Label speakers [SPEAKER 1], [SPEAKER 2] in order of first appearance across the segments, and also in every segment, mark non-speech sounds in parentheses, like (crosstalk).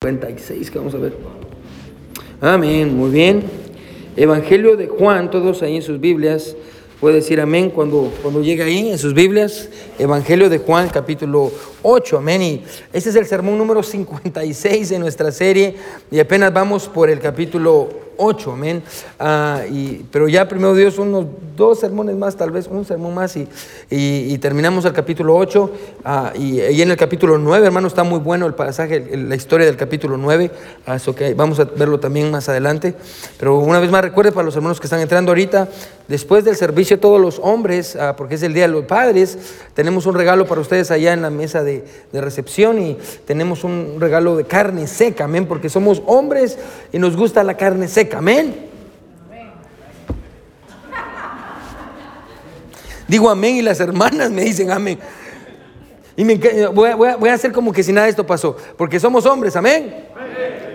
[SPEAKER 1] 56 que vamos a ver. Amén, muy bien. Evangelio de Juan, todos ahí en sus Biblias. Puede decir amén cuando, cuando llega ahí en sus Biblias. Evangelio de Juan, capítulo 8, amén. Y este es el sermón número 56 de nuestra serie y apenas vamos por el capítulo 8, amén. Ah, pero ya primero Dios, unos dos sermones más, tal vez un sermón más y, y, terminamos el capítulo 8. Ah, y, en el capítulo 9, hermano, está muy bueno el pasaje, la historia del capítulo 9. Ah, eso que vamos a verlo también más adelante. Pero una vez más, recuerde para los hermanos que están entrando ahorita, después del servicio todos los hombres, porque es el Día de los Padres, tenemos un regalo para ustedes allá en la mesa de, de recepción y tenemos un regalo de carne seca, amén, porque somos hombres y nos gusta la carne seca. Amén. Digo amén y las hermanas me dicen amén. Y me, voy, a, hacer como que si nada de esto pasó, porque somos hombres, amén.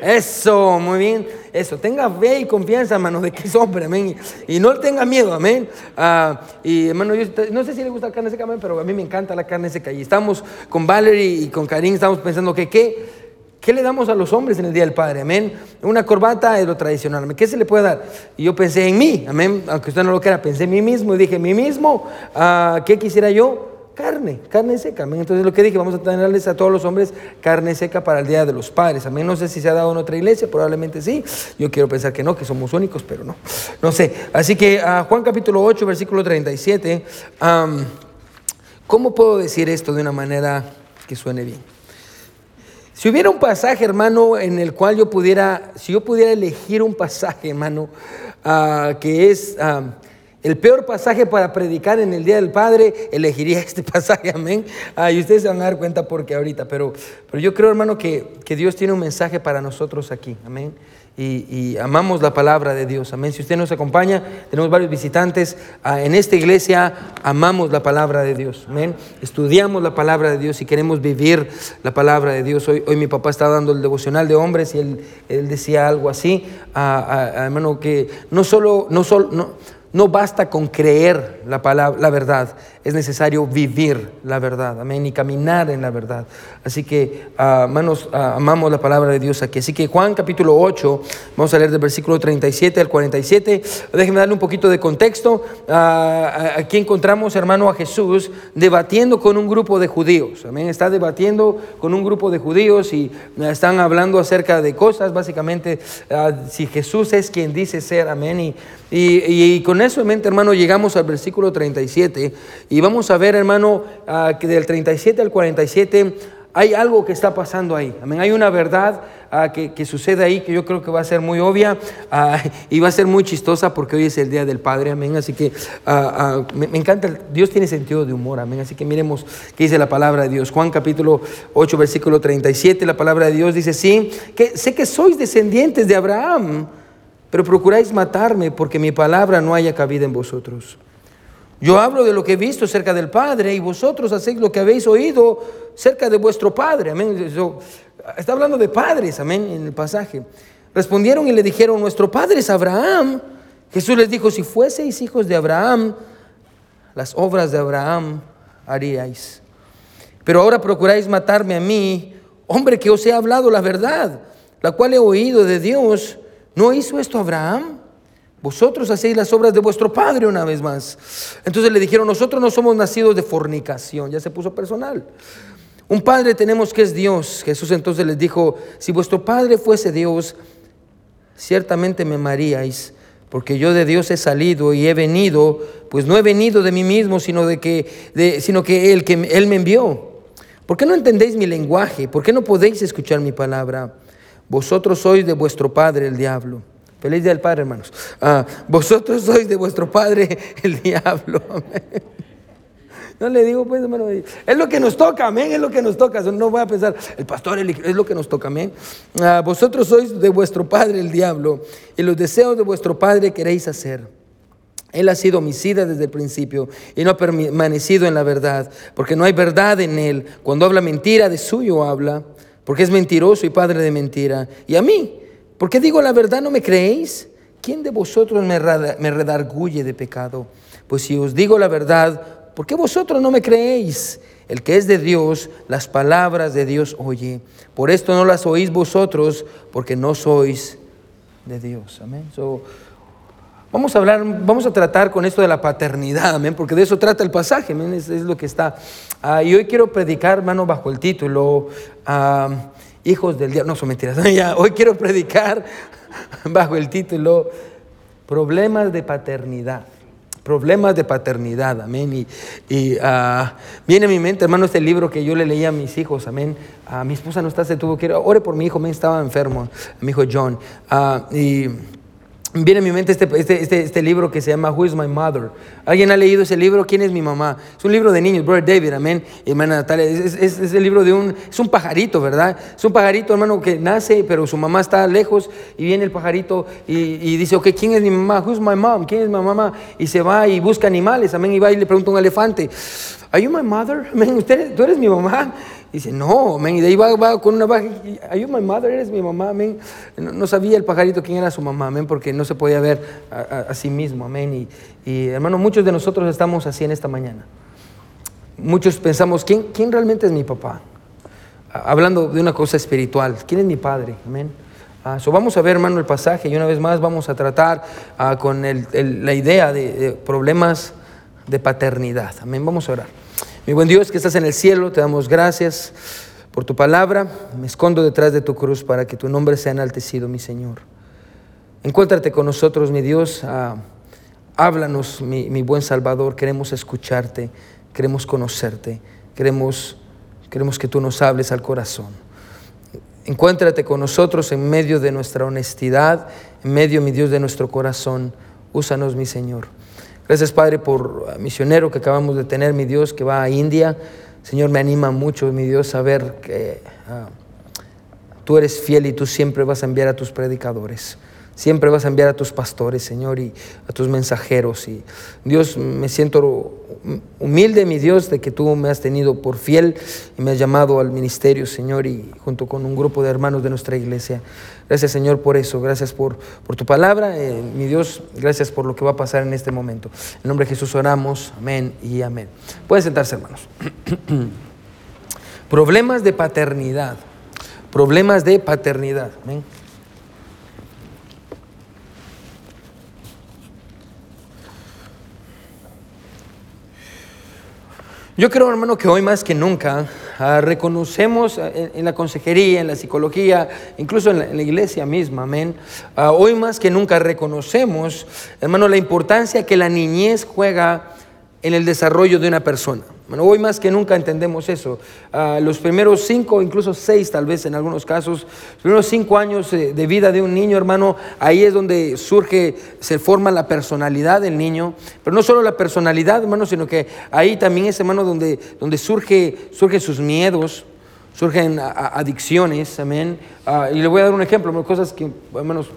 [SPEAKER 1] Eso, muy bien. Eso, tenga fe y confianza, hermano, de que es hombre, amén. Y, no tenga miedo, amén. Ah, y hermano, yo no sé si le gusta la carne seca, amén, pero a mí me encanta la carne seca. Y estamos con Valerie y con Karim, estamos pensando que qué ¿Qué le damos a los hombres en el Día del Padre? Amén. Una corbata es lo tradicional. ¿Qué se le puede dar? Y yo pensé en mí, amén. Aunque usted no lo quiera, pensé en mí mismo y dije, mí mismo, ah, ¿qué quisiera yo? Carne, carne seca. Amén. Entonces lo que dije, vamos a tenerles a todos los hombres carne seca para el Día de los Padres. Amén. No sé si se ha dado en otra iglesia, probablemente sí. Yo quiero pensar que no, que somos únicos, pero no. No sé. Así que uh, Juan capítulo 8, versículo 37. ¿Cómo puedo decir esto de una manera que suene bien? Si hubiera un pasaje, hermano, en el cual yo pudiera, si yo pudiera elegir un pasaje, hermano, ah, que es ah, el peor pasaje para predicar en el Día del Padre, elegiría (laughs) este pasaje, amén. Ah, y ustedes se van a dar cuenta porque ahorita, pero, pero yo creo, hermano, que, que Dios tiene un mensaje para nosotros aquí, amén y, amamos la palabra de Dios. Amén. Si usted nos acompaña, tenemos varios visitantes. Ah, en esta iglesia amamos la palabra de Dios. Amén. Estudiamos la palabra de Dios y queremos vivir la palabra de Dios. Hoy, hoy mi papá estaba dando el devocional de hombres y él, él decía algo así, ah, ah, hermano, que no solo, no solo, no, no basta con creer la, palabra, la verdad, es necesario vivir la verdad, amén, y caminar en la verdad. Así que, hermanos, amamos la palabra de Dios aquí. Así que Juan capítulo 8, vamos a leer del versículo 37 al 47. Déjenme darle un poquito de contexto. aquí encontramos, hermano, a Jesús debatiendo con un grupo de judíos. Amén, está debatiendo con un grupo de judíos y están hablando acerca de cosas, básicamente, si Jesús es quien dice ser, amén, y, y, con eso en mente, hermano, llegamos al versículo 37 y vamos a ver, hermano, ah, que del 37 al 47 hay algo que está pasando ahí. Amén. Hay una verdad ah, que, sucede ahí que yo creo que va a ser muy obvia ah, y va a ser muy chistosa porque hoy es el Día del Padre. Amén. Así que me, me, encanta. Dios tiene sentido de humor. Amén. Así que miremos qué dice la palabra de Dios. Juan capítulo 8, versículo 37. La palabra de Dios dice: Sí, que sé que sois descendientes de Abraham pero procuráis matarme porque mi palabra no haya cabida en vosotros. Yo hablo de lo que he visto cerca del Padre y vosotros hacéis lo que habéis oído cerca de vuestro Padre. Amén. está hablando de padres, amén, en el pasaje. Respondieron y le dijeron, nuestro Padre es Abraham. Jesús les dijo, si fueseis hijos de Abraham, las obras de Abraham haríais. Pero ahora procuráis matarme a mí, hombre que os he hablado la verdad, la cual he oído de Dios. ¿No hizo esto Abraham? Vosotros hacéis las obras de vuestro padre una vez más. Entonces le dijeron, nosotros no somos nacidos de fornicación. Ya se puso personal. Un padre tenemos que es Dios. Jesús entonces les dijo, si vuestro padre fuese Dios, ciertamente me amaríais, porque yo de Dios he salido y he venido, pues no he venido de mí mismo, sino, de que, sino que, él, que Él me envió. ¿Por qué no entendéis mi lenguaje? ¿Por qué no podéis escuchar mi palabra? Vosotros sois de vuestro padre el diablo. Feliz día del Padre, hermanos. Ah, vosotros sois de vuestro padre el diablo. No le digo, pues, hermano, es lo que nos toca, amén, es lo que nos toca. No voy a pensar, el pastor es lo que nos toca, amén. Ah, vosotros sois de vuestro padre el diablo y los deseos de vuestro padre queréis hacer. Él ha sido homicida desde el principio y no ha permanecido en la verdad, porque no hay verdad en él. Cuando habla mentira, de suyo habla porque es mentiroso y padre de mentira. Y a mí, ¿por qué digo la verdad no me creéis? ¿Quién de vosotros me, redarguye de pecado? Pues si os digo la verdad, ¿por qué vosotros no me creéis? El que es de Dios, las palabras de Dios oye. Por esto no las oís vosotros, porque no sois de Dios. Amén. Vamos a hablar, vamos a tratar con esto de la paternidad, amén, porque de eso trata el pasaje, amén, es, lo que está. Ah, y hoy quiero predicar, hermano, bajo el título ah, Hijos del Diablo. No, son mentiras. (laughs) hoy quiero predicar (laughs) bajo el título Problemas de paternidad problemas de paternidad, amén. Y, ah, viene a mi mente, hermano, este libro que yo le leía a mis hijos, amén. Mi esposa no está, se tuvo que ir, ore por mi hijo, amén, estaba enfermo, mi hijo John. Y Viene a mi mente este, este, este, este, libro que se llama Who is My Mother. ¿Alguien ha leído ese libro? ¿Quién es mi mamá? Es un libro de niños, Brother David, amén. Hermana Natalia, es, es, el libro de un, es un pajarito, ¿verdad? Es un pajarito, hermano, que nace, pero su mamá está lejos y viene el pajarito y, y dice, ok, ¿quién es mi mamá? Who's my mom? ¿Quién es mi mamá? Y se va y busca animales, amén, y va y le pregunta a un elefante, ¿Are you my mother? (laughs) Amén, ¿Usted, ¿tú eres mi mamá? Dice, no, amén. Y de ahí va, con una baja. Are you my mother? ¿Eres mi mamá? Amén. No, sabía el pajarito quién era su mamá, amén, porque no se podía ver a, sí mismo, amén. Y, y, hermano, muchos de nosotros estamos así en esta mañana. Muchos pensamos, ¿quién, quién realmente es mi papá? Hablando de una cosa espiritual, ¿quién es mi padre? Amén. Ah, vamos a ver, hermano, el pasaje y una vez más vamos a tratar ah, con el, la idea de, de problemas de paternidad. Amén. Vamos a orar. Mi buen Dios que estás en el cielo, te damos gracias por tu palabra. Me escondo detrás de tu cruz para que tu nombre sea enaltecido, mi Señor. Encuéntrate con nosotros, mi Dios. Ah, háblanos, mi, mi, buen Salvador. Queremos escucharte, queremos conocerte, queremos, queremos que tú nos hables al corazón. Encuéntrate con nosotros en medio de nuestra honestidad, en medio, mi Dios, de nuestro corazón. Úsanos, mi Señor. Gracias, Padre, por misionero que acabamos de tener, mi Dios, que va a India. Señor, me anima mucho, mi Dios, saber que ah, tú eres fiel y tú siempre vas a enviar a tus predicadores. Siempre vas a enviar a tus pastores, Señor, y a tus mensajeros. Y Dios, me siento humilde, mi Dios, de que tú me has tenido por fiel y me has llamado al ministerio, Señor, y junto con un grupo de hermanos de nuestra iglesia. Gracias, Señor, por eso. Gracias por, por tu palabra. Eh, mi Dios, gracias por lo que va a pasar en este momento. En nombre de Jesús oramos. Amén y amén. Pueden sentarse, hermanos. (clears throat) Problemas de paternidad. Problemas de paternidad. Amén. Yo creo, hermano, que hoy más que nunca ah, reconocemos ah, en, la consejería, en la psicología, incluso en la, iglesia misma, amén. Ah, hoy más que nunca reconocemos, hermano, la importancia que la niñez juega en el desarrollo de una persona. Bueno, hoy más que nunca entendemos eso. Ah, los primeros cinco, incluso seis tal vez en algunos casos, los primeros cinco años eh, de vida de un niño, hermano, ahí es donde surge, se forma la personalidad del niño. Pero no solo la personalidad, hermano, sino que ahí también es, hermano, donde, donde surge, surgen sus miedos, surgen adicciones, amén. Ah, y le voy a dar un ejemplo, cosas que, hermanos,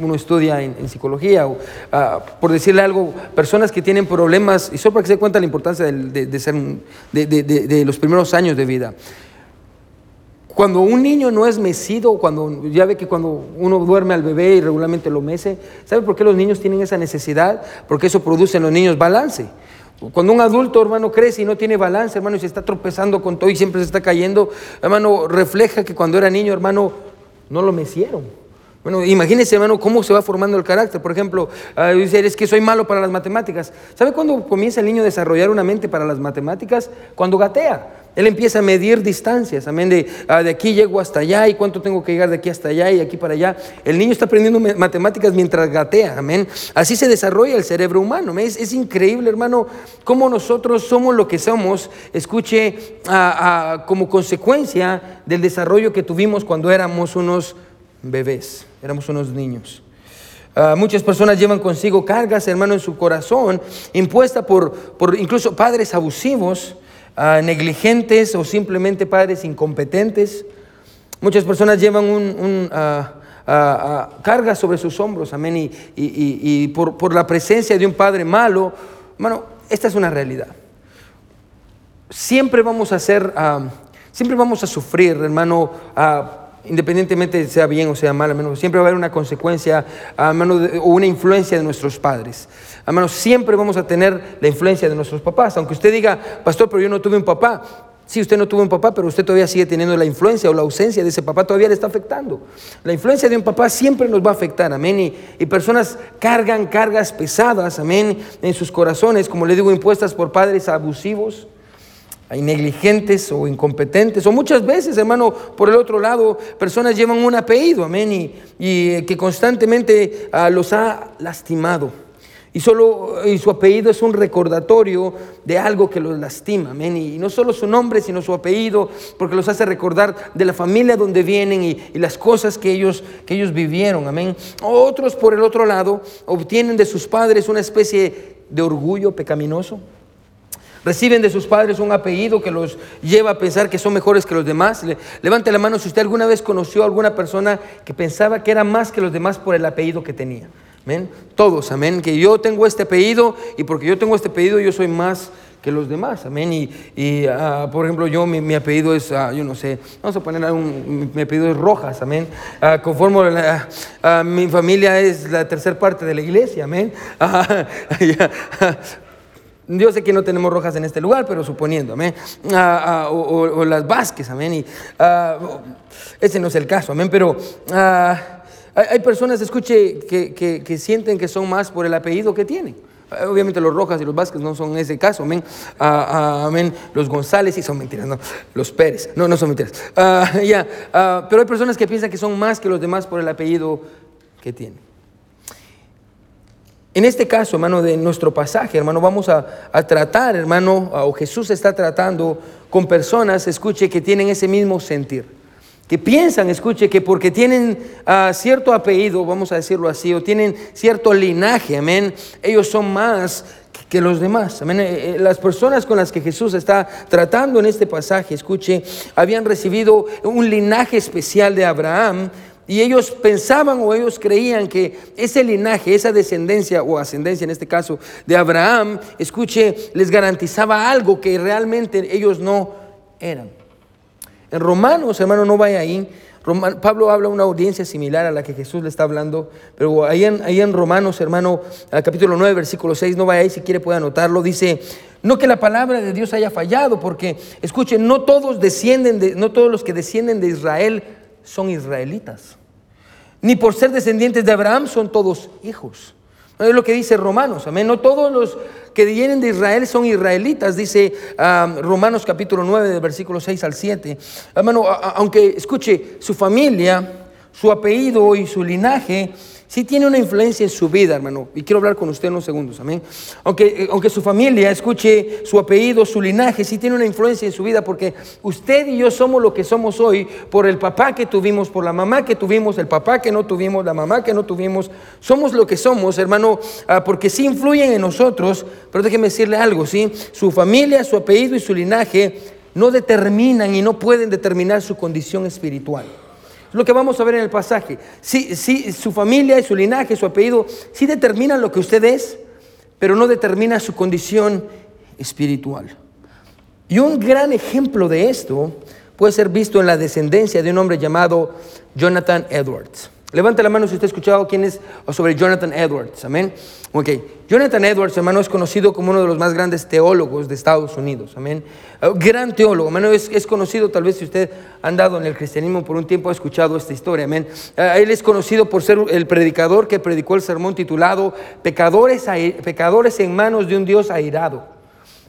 [SPEAKER 1] uno estudia en, psicología, o, ah, por decirle algo, personas que tienen problemas, y solo para que se dé cuenta la importancia de, ser, de, los primeros años de vida. Cuando un niño no es mecido, cuando ya ve que cuando uno duerme al bebé y regularmente lo mece, ¿sabe por qué los niños tienen esa necesidad? Porque eso produce en los niños balance. Cuando un adulto, hermano, crece y no tiene balance, hermano, y se está tropezando con todo y siempre se está cayendo, hermano, refleja que cuando era niño, hermano, no lo mecieron. Bueno, imagínese, hermano, cómo se va formando el carácter. Por ejemplo, uh, dice, es que soy malo para las matemáticas. ¿Sabe cuándo comienza el niño a desarrollar una mente para las matemáticas? Cuando gatea. Él empieza a medir distancias, amén, de, ah, de aquí llego hasta allá y cuánto tengo que llegar de aquí hasta allá y aquí para allá. El niño está aprendiendo matemáticas mientras gatea, amén. Así se desarrolla el cerebro humano. Es, es increíble, hermano, cómo nosotros somos lo que somos, escuche, como consecuencia del desarrollo que tuvimos cuando éramos unos bebés, éramos unos niños. Ah, muchas personas llevan consigo cargas, hermano, en su corazón, impuesta por, por incluso padres abusivos, ah, negligentes o simplemente padres incompetentes. Muchas personas llevan un, ah, cargas sobre sus hombros, amén, y, y, por, por, la presencia de un padre malo, hermano, esta es una realidad. Siempre vamos a ser, siempre vamos a sufrir, hermano, independientemente sea bien o sea mal, menos siempre va a haber una consecuencia o una influencia de nuestros padres. Menos siempre vamos a tener la influencia de nuestros papás. Aunque usted diga, pastor, pero yo no tuve un papá. Sí, usted no tuvo un papá, pero usted todavía sigue teniendo la influencia o la ausencia de ese papá, todavía le está afectando. La influencia de un papá siempre nos va a afectar, amén. Y, y personas cargan cargas pesadas, amén, en sus corazones, como le digo, impuestas por padres abusivos, hay negligentes o incompetentes, o muchas veces, hermano, por el otro lado, personas llevan un apellido, amén, y, eh, que constantemente ah, los ha lastimado. Y, solo, y su apellido es un recordatorio de algo que los lastima, amén. Y no solo su nombre, sino su apellido, porque los hace recordar de la familia donde vienen y, y las cosas que ellos, que ellos vivieron, amén. Otros, por el otro lado, obtienen de sus padres una especie de orgullo pecaminoso. Reciben de sus padres un apellido que los lleva a pensar que son mejores que los demás. levante la mano si usted alguna vez conoció a alguna persona que pensaba que era más que los demás por el apellido que tenía. Amén. Todos, amén. Que yo tengo este apellido y porque yo tengo este apellido yo soy más que los demás, amén. Y, y ah, por ejemplo, yo, mi, apellido es, ah, yo no sé, vamos a poner un, mi apellido es Rojas, amén. Uh, conforme mi familia es la tercera parte de la iglesia, amén. (laughs) Yo sé que no tenemos rojas en este lugar, pero suponiendo, amén. Ah, ah, o, las Vázquez, amén. Y, ah, ese no es el caso, amén. Pero hay personas, escuche, que, que, sienten que son más por el apellido que tienen. Obviamente los Rojas y los Vázquez no son ese caso, amén. amén. Los González sí son mentiras, no. Los Pérez, no, no son mentiras. (laughs) ya, pero hay personas que piensan que son más que los demás por el apellido que tienen. En este caso, hermano, de nuestro pasaje, hermano, vamos a, tratar, hermano, o Jesús está tratando con personas, escuche, que tienen ese mismo sentir. Que piensan, escuche, que porque tienen ah, cierto apellido, vamos a decirlo así, o tienen cierto linaje, amén, ellos son más que los demás. Amén. Eh, eh, las personas con las que Jesús está tratando en este pasaje, escuche, habían recibido un linaje especial de Abraham, y ellos pensaban o ellos creían que ese linaje, esa descendencia o ascendencia en este caso de Abraham, escuche, les garantizaba algo que realmente ellos no eran. En Romanos, hermano, no vaya ahí. Pablo habla una audiencia similar a la que Jesús le está hablando, pero ahí en, ahí en Romanos, hermano, capítulo 9, versículo 6, no vaya ahí, si quiere puede anotarlo, dice, no que la palabra de Dios haya fallado, porque, escuchen, no todos descienden, de, no todos los que descienden de Israel son israelitas ni por ser descendientes de Abraham son todos hijos. Es lo que dice Romanos, amén. No todos los que vienen de Israel son israelitas, dice Romanos capítulo 9, del versículo 6 al 7. Hermano, aunque escuche, su familia, su apellido y su linaje sí tiene una influencia en su vida, hermano. Y quiero hablar con usted unos segundos, amén. Aunque, eh, aunque su familia, escuche su apellido, su linaje, sí tiene una influencia en su vida, porque usted y yo somos lo que somos hoy por el papá que tuvimos, por la mamá que tuvimos, el papá que no tuvimos, la mamá que no tuvimos. Somos lo que somos, hermano, ah, porque sí influyen en nosotros, pero déjeme decirle algo, ¿sí? Su familia, su apellido y su linaje no determinan y no pueden determinar su condición espiritual. Lo que vamos a ver en el pasaje. Si, su familia, su linaje, su apellido, sí determinan lo que usted es, pero no determina su condición espiritual. Y un gran ejemplo de esto puede ser visto en la descendencia de un hombre llamado Jonathan Edwards. Levante la mano si usted ha escuchado quién es sobre Jonathan Edwards. Amén. Ok. Jonathan Edwards, hermano, es conocido como uno de los más grandes teólogos de Estados Unidos. Amén. Uh, gran teólogo. Hermano, es, es, conocido, tal vez si usted ha andado en el cristianismo por un tiempo, ha escuchado esta historia. Amén. Uh, él es conocido por ser el predicador que predicó el sermón titulado Pecadores, pecadores en manos de un Dios airado.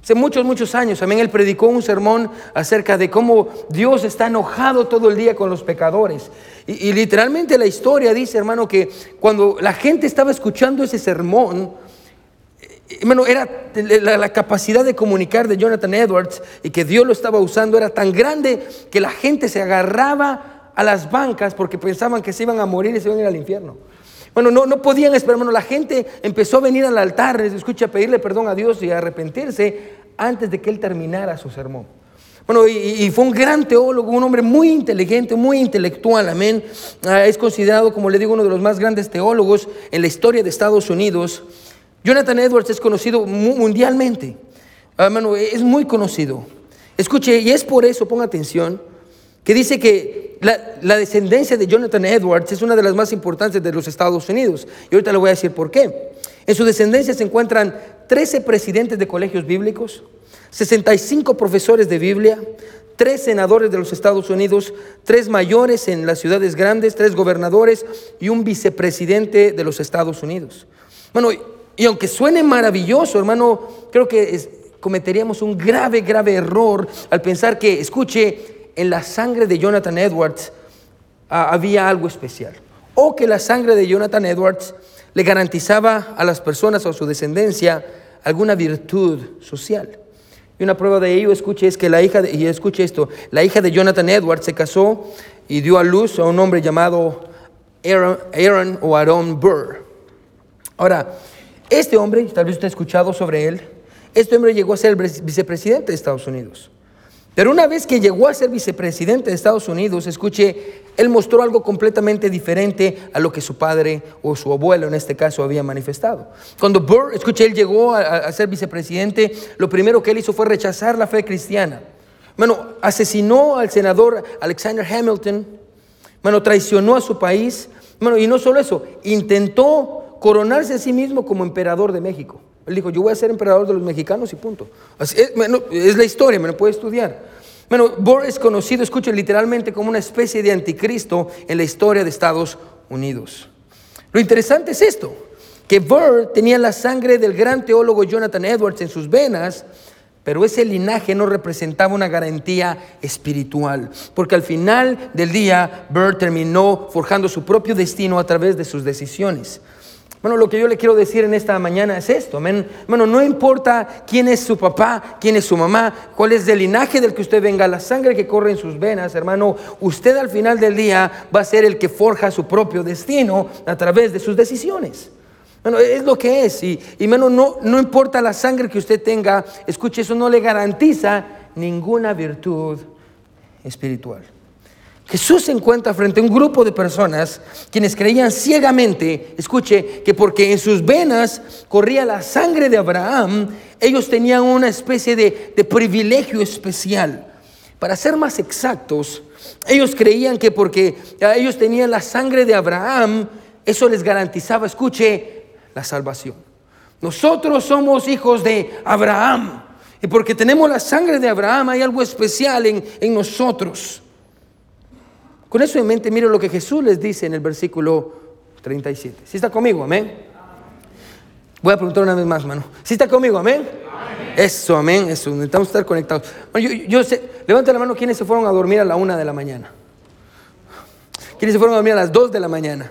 [SPEAKER 1] Hace muchos, muchos años, también él predicó un sermón acerca de cómo Dios está enojado todo el día con los pecadores. Y, literalmente la historia dice, hermano, que cuando la gente estaba escuchando ese sermón, eh, hermano, era la, la, capacidad de comunicar de Jonathan Edwards y que Dios lo estaba usando era tan grande que la gente se agarraba a las bancas porque pensaban que se iban a morir y se iban a ir al infierno. Bueno, no, no podían esperar, hermano. La gente empezó a venir al altar, escucha, a pedirle perdón a Dios y a arrepentirse antes de que él terminara su sermón. Bueno, y, fue un gran teólogo, un hombre muy inteligente, muy intelectual, amén. Ah, es considerado, como le digo, uno de los más grandes teólogos en la historia de Estados Unidos. Jonathan Edwards es conocido mundialmente, ah, hermano, es muy conocido. Escuche, y es por eso, ponga atención, que dice que la, descendencia de Jonathan Edwards es una de las más importantes de los Estados Unidos. Y ahorita le voy a decir por qué. En su descendencia se encuentran 13 presidentes de colegios bíblicos, 65 profesores de Biblia, tres senadores de los Estados Unidos, tres mayores en las ciudades grandes, tres gobernadores y un vicepresidente de los Estados Unidos. Bueno, y aunque suene maravilloso, hermano, creo que cometeríamos un grave, grave error al pensar que, escuche, en la sangre de Jonathan Edwards ah, había algo especial. O que la sangre de Jonathan Edwards le garantizaba a las personas o a su descendencia alguna virtud social. Y una prueba de ello, escuche, es que la hija, de, y escuche esto, la hija de Jonathan Edwards se casó y dio a luz a un hombre llamado Aaron, o Aaron Burr. Ahora, este hombre, tal vez usted ha escuchado sobre él, este hombre llegó a ser el vicepresidente de Estados Unidos. Pero una vez que llegó a ser vicepresidente de Estados Unidos, escuche, él mostró algo completamente diferente a lo que su padre o su abuelo en este caso había manifestado. Cuando Burr, escuche, él llegó a, ser vicepresidente, lo primero que él hizo fue rechazar la fe cristiana. Bueno, asesinó al senador Alexander Hamilton, bueno, traicionó a su país, bueno, y no solo eso, intentó coronarse a sí mismo como emperador de México. Él dijo, yo voy a ser emperador de los mexicanos y punto. es, la historia, me lo puede estudiar. Bueno, Burr es conocido, escuchen, literalmente como una especie de anticristo en la historia de Estados Unidos. Lo interesante es esto, que Burr tenía la sangre del gran teólogo Jonathan Edwards en sus venas, pero ese linaje no representaba una garantía espiritual, porque al final del día Burr terminó forjando su propio destino a través de sus decisiones. Bueno, lo que yo le quiero decir en esta mañana es esto. Bueno, no importa quién es su papá, quién es su mamá, cuál es el linaje del que usted venga, la sangre que corre en sus venas, hermano, usted al final del día va a ser el que forja su propio destino a través de sus decisiones. Bueno, es lo que es. Y, y no, no importa la sangre que usted tenga, escuche, eso no le garantiza ninguna virtud espiritual. Jesús se encuentra frente a un grupo de personas quienes creían ciegamente, escuche, que porque en sus venas corría la sangre de Abraham, ellos tenían una especie de, privilegio especial. Para ser más exactos, ellos creían que porque ellos tenían la sangre de Abraham, eso les garantizaba, escuche, la salvación. Nosotros somos hijos de Abraham. Y porque tenemos la sangre de Abraham, hay algo especial en nosotros. Con eso en mente, mire lo que Jesús les dice en el versículo 37. ¿Sí está conmigo? Amén. Voy a preguntar una vez más, hermano. ¿Sí está conmigo? Amén. Eso, amén. Eso, necesitamos estar conectados. yo, yo sé, levanta la mano quienes se fueron a dormir a la una de la mañana. ¿Quiénes se fueron a dormir a las dos de la mañana?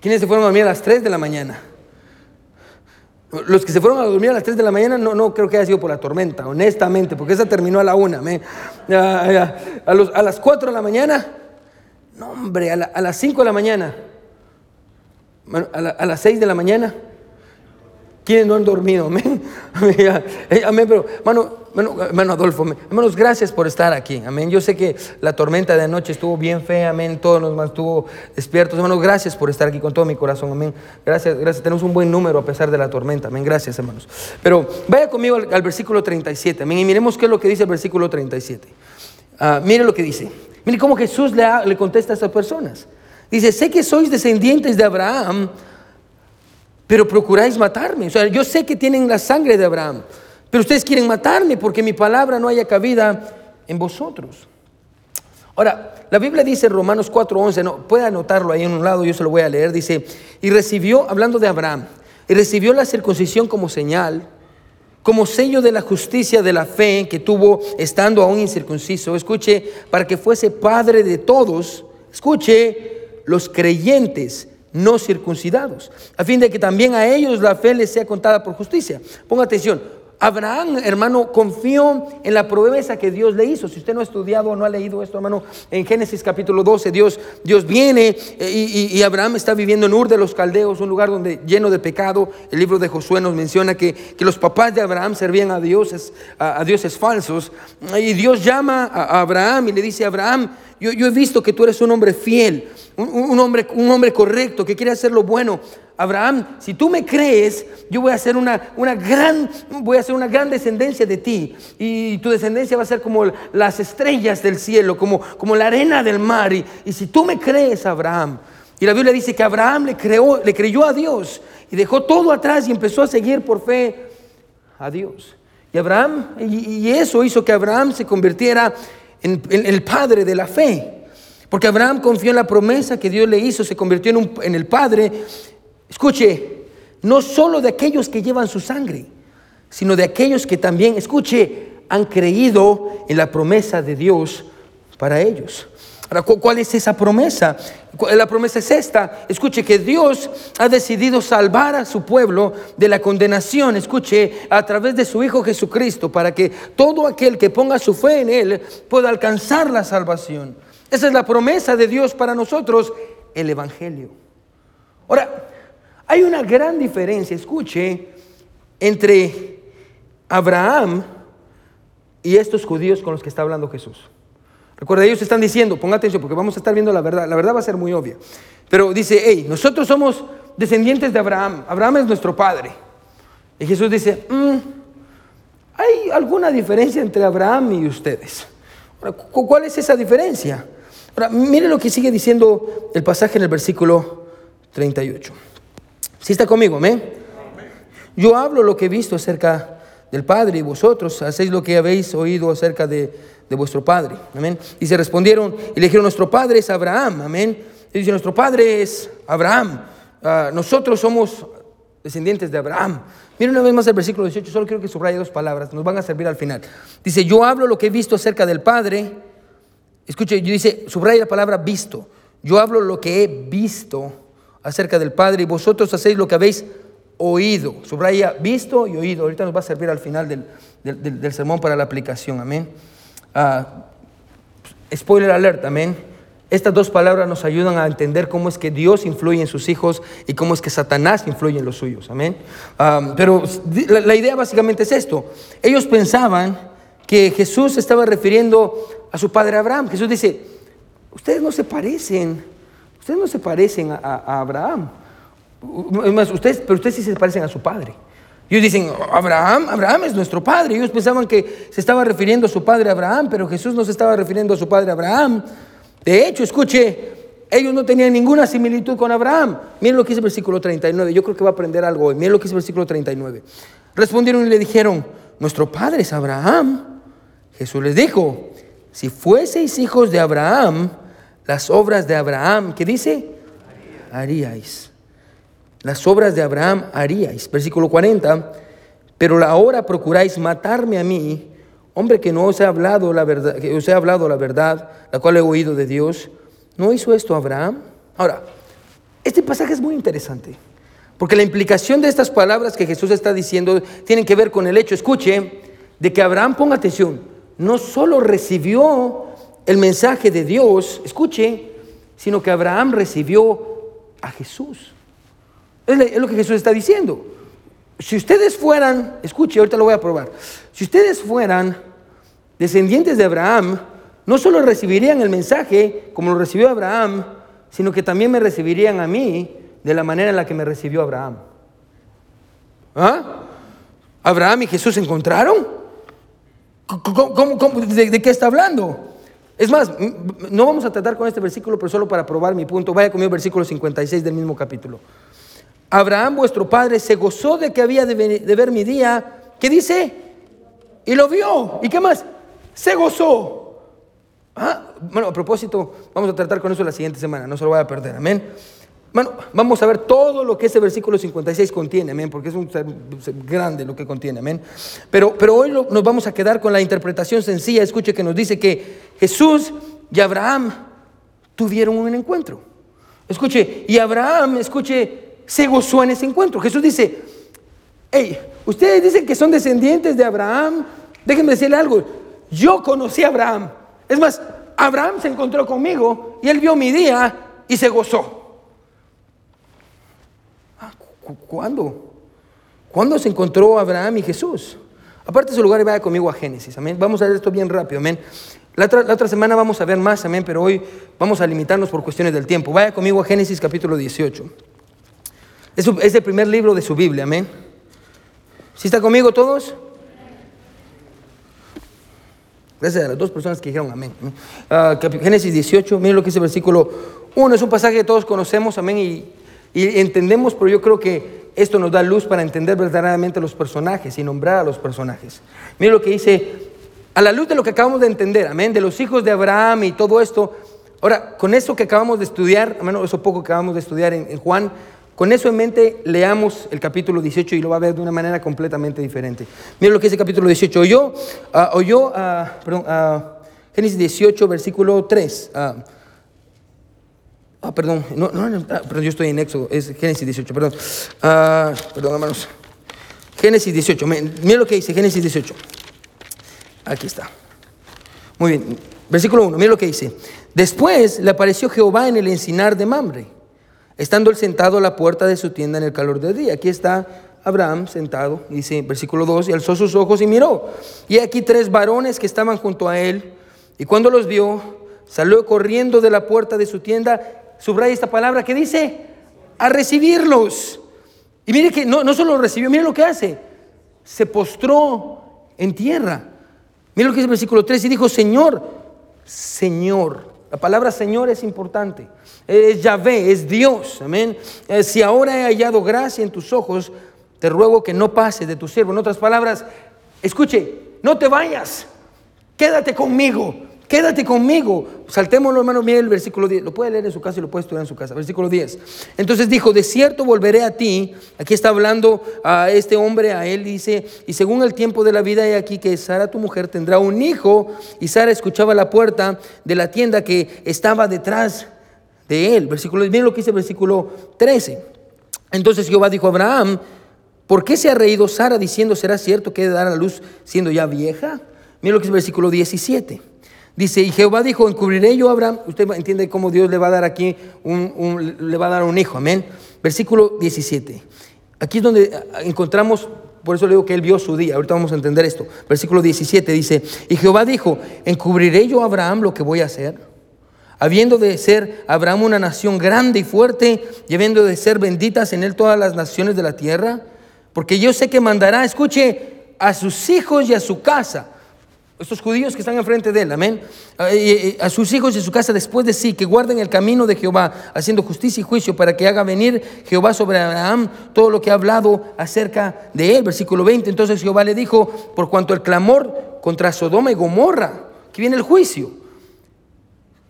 [SPEAKER 1] ¿Quiénes se fueron a dormir a las tres de la mañana? Los que se fueron a dormir a las 3 de la mañana no, no creo que haya sido por la tormenta, honestamente, porque esa terminó a la 1. A, a las 4 de la mañana no, hombre, a, las 5 de la mañana, a, las 6 de la mañana, ¿quiénes no han dormido? (laughs) Amén. Amén, pero, hermano, hermano, Adolfo, hermanos, gracias por estar aquí. Amén. Yo sé que la tormenta de anoche estuvo bien fea, amén. Todos nos mantuvo despiertos. Hermanos, gracias por estar aquí con todo mi corazón. Amén. Gracias, gracias. Tenemos un buen número a pesar de la tormenta. Amén. Gracias, hermanos. Pero vaya conmigo al, versículo 37. Amén. Y miremos qué es lo que dice el versículo 37. Ah, mire lo que dice. Mire cómo Jesús le, contesta a estas personas. Dice, sé que sois descendientes de Abraham, pero procuráis matarme. O sea, yo sé que tienen la sangre de Abraham, pero ustedes quieren matarme porque mi palabra no haya cabida en vosotros. Ahora, la Biblia dice en Romanos 4:11, no, puede anotarlo ahí en un lado, yo se lo voy a leer, dice, y recibió, hablando de Abraham, y recibió la circuncisión como señal como sello de la justicia de la fe que tuvo estando aún incircunciso, escuche, para que fuese padre de todos, escuche, los creyentes no circuncidados, a fin de que también a ellos la fe les sea contada por justicia. Ponga atención, Abraham, hermano, confió en la promesa que Dios le hizo. Si usted no ha estudiado o no ha leído esto, hermano, en Génesis capítulo 12, Dios, Dios viene eh, y, Abraham está viviendo en Ur de los Caldeos, un lugar donde lleno de pecado. El libro de Josué nos menciona que, que los papás de Abraham servían a dioses, a, dioses falsos. Y Dios llama a Abraham y le dice, Abraham, yo, he visto que tú eres un hombre fiel, un, hombre, un hombre correcto, que quiere hacer lo bueno. Abraham, si tú me crees, yo voy a hacer una, una, gran, voy a hacer una gran descendencia de ti. Y tu descendencia va a ser como las estrellas del cielo, como, como la arena del mar. Y, y si tú me crees, Abraham, y la Biblia dice que Abraham le, creó, le creyó a Dios y dejó todo atrás y empezó a seguir por fe a Dios. Y Abraham, y, eso hizo que Abraham se convirtiera en, el padre de la fe. Porque Abraham confió en la promesa que Dios le hizo, se convirtió en, en el padre. Escuche, no solo de aquellos que llevan su sangre, sino de aquellos que también, escuche, han creído en la promesa de Dios para ellos. Ahora, ¿cuál es esa promesa? La promesa es esta. Escuche que Dios ha decidido salvar a su pueblo de la condenación. Escuche, a través de su Hijo Jesucristo, para que todo aquel que ponga su fe en Él pueda alcanzar la salvación. Esa es la promesa de Dios para nosotros, el Evangelio. Ahora, hay una gran diferencia, escuche, entre Abraham y estos judíos con los que está hablando Jesús. Recuerda, ellos están diciendo, ponga atención porque vamos a estar viendo la verdad, la verdad va a ser muy obvia. Pero dice, hey, nosotros somos descendientes de Abraham, Abraham es nuestro padre. Y Jesús dice, mm, ¿hay alguna diferencia entre Abraham y ustedes? ¿Cuál es esa diferencia? Ahora, mire lo que sigue diciendo el pasaje en el versículo 38. Si está conmigo, amén. Yo hablo lo que he visto acerca del Padre y vosotros hacéis lo que habéis oído acerca de, vuestro Padre. Amén. Y se respondieron y le dijeron, nuestro Padre es Abraham. Amén. Y dice, nuestro Padre es Abraham. Ah, nosotros somos descendientes de Abraham. Miren una vez más el versículo 18, solo quiero que subraye dos palabras, nos van a servir al final. Dice, yo hablo lo que he visto acerca del Padre. Escuche, dice, subraya la palabra visto. Yo hablo lo que he visto acerca del Padre y vosotros hacéis lo que habéis oído. Subraya visto y oído. Ahorita nos va a servir al final del, sermón para la aplicación. Amén. Uh, spoiler alert, amén. Estas dos palabras nos ayudan a entender cómo es que Dios influye en sus hijos y cómo es que Satanás influye en los suyos. Amén. Ah, pero la, la idea básicamente es esto. Ellos pensaban que Jesús estaba refiriendo a su padre Abraham. Jesús dice, ustedes no se parecen, ustedes no se parecen a Abraham ustedes, pero ustedes sí se parecen a su padre. Ellos dicen, Abraham, Abraham es nuestro padre. Ellos pensaban que se estaba refiriendo a su padre Abraham, pero Jesús no se estaba refiriendo a su padre Abraham. De hecho, escuche, ellos no tenían ninguna similitud con Abraham. Miren lo que dice el versículo 39. Yo creo que va a aprender algo hoy. Miren lo que dice el versículo 39. Respondieron y le dijeron, nuestro padre es Abraham. Jesús les dijo, si fueseis hijos de Abraham, las obras de Abraham, ¿qué dice? Haríais las obras de Abraham haríais. Versículo 40, pero ahora procuráis matarme a mí, hombre que no os he hablado la verdad, que os he hablado la verdad, la cual he oído de Dios. ¿No hizo esto Abraham? Ahora, este pasaje es muy interesante, porque la implicación de estas palabras que Jesús está diciendo tienen que ver con el hecho, escuche, de que Abraham, ponga atención, no solo recibió el mensaje de Dios, escuche, sino que Abraham recibió a Jesús. Es lo que Jesús está diciendo. Si ustedes fueran, escuche, ahorita lo voy a probar. Si ustedes fueran descendientes de Abraham, no solo recibirían el mensaje como lo recibió Abraham, sino que también me recibirían a mí de la manera en la que me recibió Abraham. ¿Ah? ¿Abraham y Jesús se encontraron? de, qué está hablando? Es más, no vamos a tratar con este versículo, pero solo para probar mi punto. Vaya conmigo, versículo 56 del mismo capítulo. Abraham, vuestro padre, se gozó de que había de, ver mi día. ¿Qué dice? Y lo vio. ¿Y qué más? Se gozó. Ah, bueno, a propósito, vamos a tratar con eso la siguiente semana, no se lo voy a perder, amén. Bueno, vamos a ver todo lo que ese versículo 56 contiene, amén, porque es un grande lo que contiene, amén. Pero, pero hoy nos vamos a quedar con la interpretación sencilla, escuche que nos dice que Jesús y Abraham tuvieron un encuentro. Escuche, y Abraham, escuche, se gozó en ese encuentro. Jesús dice, hey, ustedes dicen que son descendientes de Abraham. Déjenme decirle algo, yo conocí a Abraham. Es más, Abraham se encontró conmigo y él vio mi día y se gozó. ¿Cuándo? ¿Cuándo se encontró Abraham y Jesús? Aparte de su lugar y vaya conmigo a Génesis, amén. Vamos a ver esto bien rápido, amén. La otra, la otra, semana vamos a ver más, amén, pero hoy vamos a limitarnos por cuestiones del tiempo. Vaya conmigo a Génesis capítulo 18. Es, el primer libro de su Biblia, amén. ¿Sí está conmigo todos? Gracias a las dos personas que dijeron amén. Ah, Génesis 18, miren lo que dice el versículo 1. Es un pasaje que todos conocemos, amén, y, entendemos, pero yo creo que, esto nos da luz para entender verdaderamente los personajes y nombrar a los personajes. Mire lo que dice, a la luz de lo que acabamos de entender, amén, de los hijos de Abraham y todo esto. Ahora, con eso que acabamos de estudiar, amén, eso poco que acabamos de estudiar en, Juan, con eso en mente, leamos el capítulo 18 y lo va a ver de una manera completamente diferente. Mire lo que dice el capítulo 18. Oyó, uh, oyó uh, perdón, uh, Génesis 18, versículo 3. Ah, perdón, no, no, ah, perdón, yo estoy en Éxodo, es Génesis 18, perdón. Ah, perdón, hermanos. Génesis 18, mira lo que dice Génesis 18. Aquí está. Muy bien, versículo 1, mira lo que dice. Después le apareció Jehová en el encinar de Mamre, estando él sentado a la puerta de su tienda en el calor del día. Aquí está Abraham sentado, dice versículo 2, y alzó sus ojos y miró. Y aquí tres varones que estaban junto a él, y cuando los vio, salió corriendo de la puerta de su tienda subraya esta palabra que dice, a recibirlos. Y mire que no, no solo recibió, mire lo que hace, se postró en tierra. Mire lo que dice el versículo 3 y dijo, Señor, Señor. La palabra Señor es importante. Es Yahvé, es Dios. Amén. Eh, si ahora he hallado gracia en tus ojos, te ruego que no pases de tu siervo. En otras palabras, escuche, no te vayas. Quédate conmigo. Quédate conmigo. Saltémoslo, hermano, mire el versículo 10. Lo puede leer en su casa y lo puede estudiar en su casa. Versículo 10. Entonces dijo, de cierto volveré a ti. Aquí está hablando a este hombre, a él dice, y según el tiempo de la vida he aquí que Sara, tu mujer, tendrá un hijo. Y Sara escuchaba la puerta de la tienda que estaba detrás de él. Versículo, miren lo que dice el versículo 13. Entonces Jehová dijo a Abraham, ¿por qué se ha reído Sara diciendo, será cierto que he de dar a luz siendo ya vieja? Miren lo que dice el versículo 17. Dice, y Jehová dijo, encubriré yo a Abraham. Usted entiende cómo Dios le va a dar aquí un, le va a dar un hijo, amén. Versículo 17. Aquí es donde encontramos, por eso le digo que él vio su día. Ahorita vamos a entender esto. Versículo 17 dice, y Jehová dijo, encubriré yo a Abraham lo que voy a hacer. Habiendo de ser Abraham una nación grande y fuerte, y habiendo de ser benditas en él todas las naciones de la tierra, porque yo sé que mandará, escuche, a sus hijos y a su casa estos judíos que están enfrente de él, amén, a sus hijos y su casa después de sí, que guarden el camino de Jehová, haciendo justicia y juicio para que haga venir Jehová sobre Abraham todo lo que ha hablado acerca de él. Versículo 20, entonces Jehová le dijo, por cuanto el clamor contra Sodoma y Gomorra, que viene el juicio,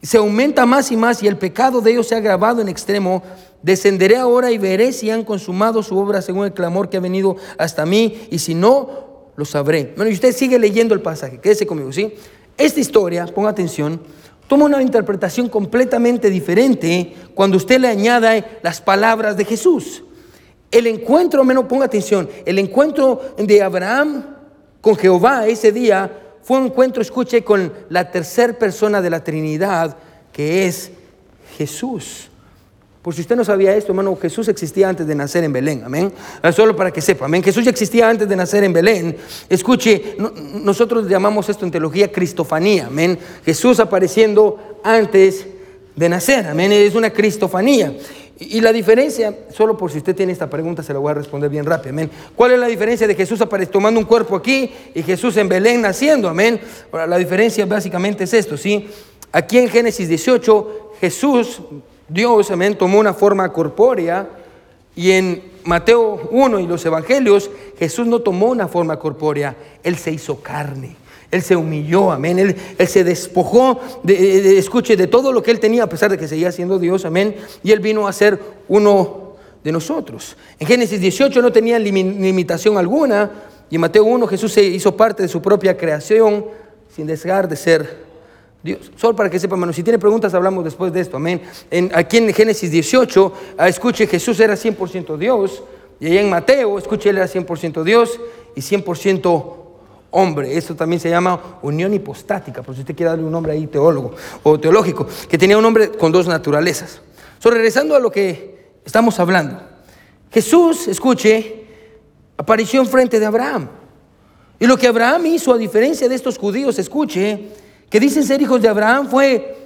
[SPEAKER 1] se aumenta más y más y el pecado de ellos se ha agravado en extremo, descenderé ahora y veré si han consumado su obra según el clamor que ha venido hasta mí, y si no, lo sabré. Bueno, y usted sigue leyendo el pasaje, quédese conmigo, ¿sí? Esta historia, ponga atención, toma una interpretación completamente diferente cuando usted le añada las palabras de Jesús. El encuentro, menos ponga atención, el encuentro de Abraham con Jehová ese día fue un encuentro, escuche, con la tercera persona de la Trinidad, que es Jesús. Por si usted no sabía esto, hermano, Jesús existía antes de nacer en Belén, amén. Ah, solo para que sepa, amén. Jesús ya existía antes de nacer en Belén. Escuche, nosotros llamamos esto en teología cristofanía, amén. Jesús apareciendo antes de nacer, amén. Es una cristofanía. Y la diferencia, solo por si usted tiene esta pregunta, se la voy a responder bien rápido, amén. ¿Cuál es la diferencia de Jesús tomando un cuerpo aquí y Jesús en Belén naciendo, amén? la diferencia básicamente es esto, ¿sí? Aquí en Génesis 18, Jesús Dios, amén, tomó una forma corpórea y en Mateo 1 y los evangelios Jesús no tomó una forma corpórea, Él se hizo carne. Él se humilló, amén. Él, se despojó, de, escuche, de todo lo que él tenía, a pesar de que seguía siendo Dios, amén. Y él vino a ser uno de nosotros. En Génesis 18 no tenía limitación alguna. Y en Mateo 1 Jesús se hizo parte de su propia creación sin dejar de ser Dios. Solo para que sepa, hermano, si tiene preguntas hablamos después de esto, amén. Aquí en Génesis 18, ah, escuche, Jesús era 100% Dios, y allá en Mateo, escuche, él era 100% Dios y 100% hombre. Esto también se llama unión hipostática, por si usted quiere darle un nombre ahí teólogo o teológico, que tenía un hombre con dos naturalezas. So, regresando a lo que estamos hablando, Jesús, escuche, apareció enfrente de Abraham. Y lo que Abraham hizo, a diferencia de estos judíos, escuche, que dicen ser hijos de Abraham fue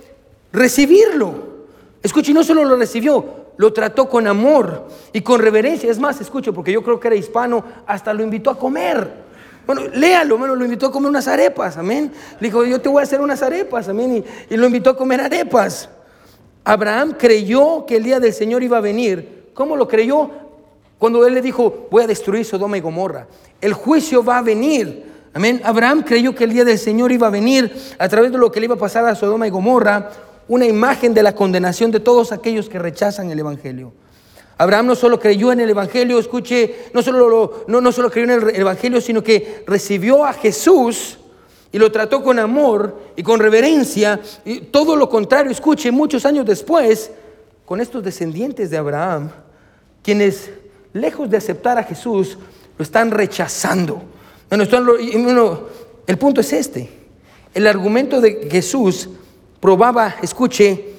[SPEAKER 1] recibirlo. Escuche, no solo lo recibió, lo trató con amor y con reverencia. Es más, escuche, porque yo creo que era hispano, hasta lo invitó a comer. Bueno, léalo, bueno, lo invitó a comer unas arepas, amén. Le dijo, yo te voy a hacer unas arepas, amén. Y, y lo invitó a comer arepas. Abraham creyó que el día del Señor iba a venir. ¿Cómo lo creyó? cuando él le dijo, voy a destruir Sodoma y Gomorra. El juicio va a venir. Amén. Abraham creyó que el día del Señor iba a venir a través de lo que le iba a pasar a Sodoma y Gomorra, una imagen de la condenación de todos aquellos que rechazan el Evangelio. Abraham no solo creyó en el Evangelio, escuche, no solo, no, no solo creyó en el Evangelio, sino que recibió a Jesús y lo trató con amor y con reverencia. Y todo lo contrario, escuche, muchos años después, con estos descendientes de Abraham, quienes lejos de aceptar a Jesús, lo están rechazando. El punto es este. El argumento de Jesús probaba, escuche,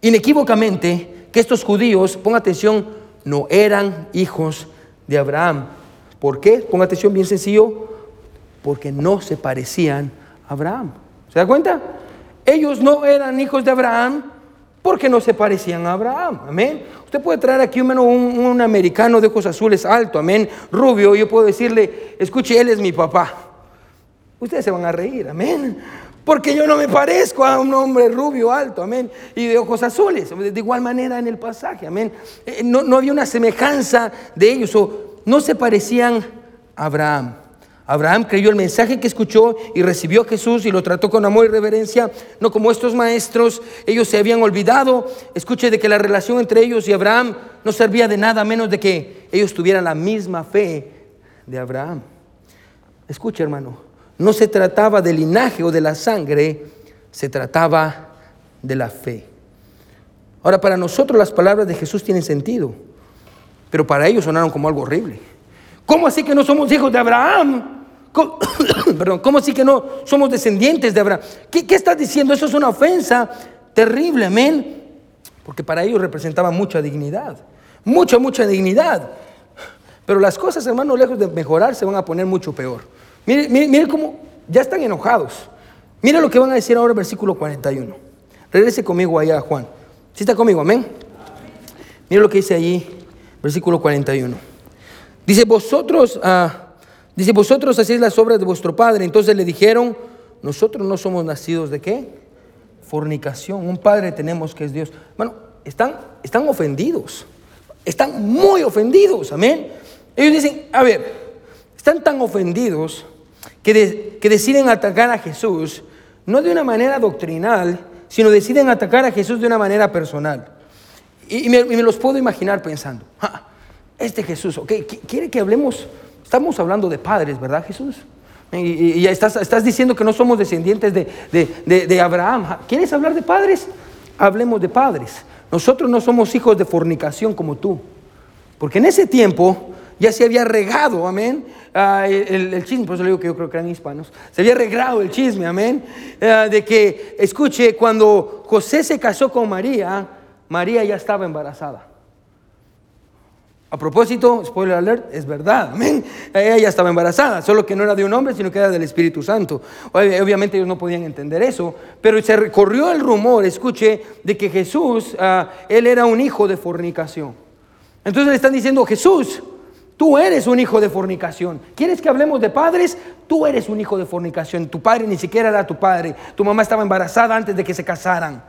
[SPEAKER 1] inequívocamente que estos judíos, ponga atención, no eran hijos de Abraham. ¿Por qué? Ponga atención bien sencillo, porque no se parecían a Abraham. ¿Se da cuenta? Ellos no eran hijos de Abraham porque no se parecían a Abraham. Amén. Usted puede traer aquí un, un americano de ojos azules alto, amén, rubio, yo puedo decirle, escuche, él es mi papá. Ustedes se van a reír, amén. Porque yo no me parezco a un hombre rubio, alto, amén, y de ojos azules. De igual manera en el pasaje, amén. Eh, no, no había una semejanza de ellos, o no se parecían a Abraham. Abraham creyó el mensaje que escuchó y recibió a Jesús y lo trató con amor y reverencia, no como estos maestros. Ellos se habían olvidado, escuche, de que la relación entre ellos y Abraham no servía de nada menos de que ellos tuvieran la misma fe de Abraham. Escuche, hermano, no se trataba del linaje o de la sangre, se trataba de la fe. Ahora, para nosotros las palabras de Jesús tienen sentido, pero para ellos sonaron como algo horrible. ¿Cómo así que no somos hijos de Abraham? ¿Cómo, (coughs) perdón, ¿cómo así que no somos descendientes de Abraham? ¿Qué, ¿Qué estás diciendo? Eso es una ofensa terrible, amén. Porque para ellos representaba mucha dignidad, mucha, mucha dignidad. Pero las cosas, hermano, lejos de mejorar, se van a poner mucho peor. Mire, mire, cómo ya están enojados. Mire lo que van a decir ahora versículo 41. Regrese conmigo allá, Juan. ¿Sí está conmigo? Amén. Mire lo que dice allí, versículo 41. Dice, vosotros, ah, dice, vosotros hacéis las obras de vuestro padre. Entonces le dijeron, nosotros no somos nacidos de qué? Fornicación. Un padre tenemos que es Dios. Bueno, están, están ofendidos. Están muy ofendidos. Amén. Ellos dicen, a ver, están tan ofendidos que, deciden atacar a Jesús, no de una manera doctrinal, sino deciden atacar a Jesús de una manera personal. Y, me, los puedo imaginar pensando, este Jesús, ok, quiere que hablemos, estamos hablando de padres, ¿verdad Jesús? Y, estás, estás, diciendo que no somos descendientes de, de Abraham. ¿Quieres hablar de padres? Hablemos de padres. Nosotros no somos hijos de fornicación como tú. Porque en ese tiempo ya se había regado, amén, ah, el, chisme, por eso le digo que yo creo que eran hispanos, se había regado el chisme, amén, ah, de que, escuche, cuando José se casó con María, María ya estaba embarazada. A propósito, spoiler alert, es verdad, amén. Ella ya estaba embarazada, solo que no era de un hombre, sino que era del Espíritu Santo. Obviamente ellos no podían entender eso, pero se recorrió el rumor, escuche, de que Jesús, ah, él era un hijo de fornicación. Entonces le están diciendo, Jesús, Tú eres un hijo de fornicación. ¿Quieres que hablemos de padres? Tú eres un hijo de fornicación. Tu padre ni siquiera era tu padre. Tu mamá estaba embarazada antes de que se casaran.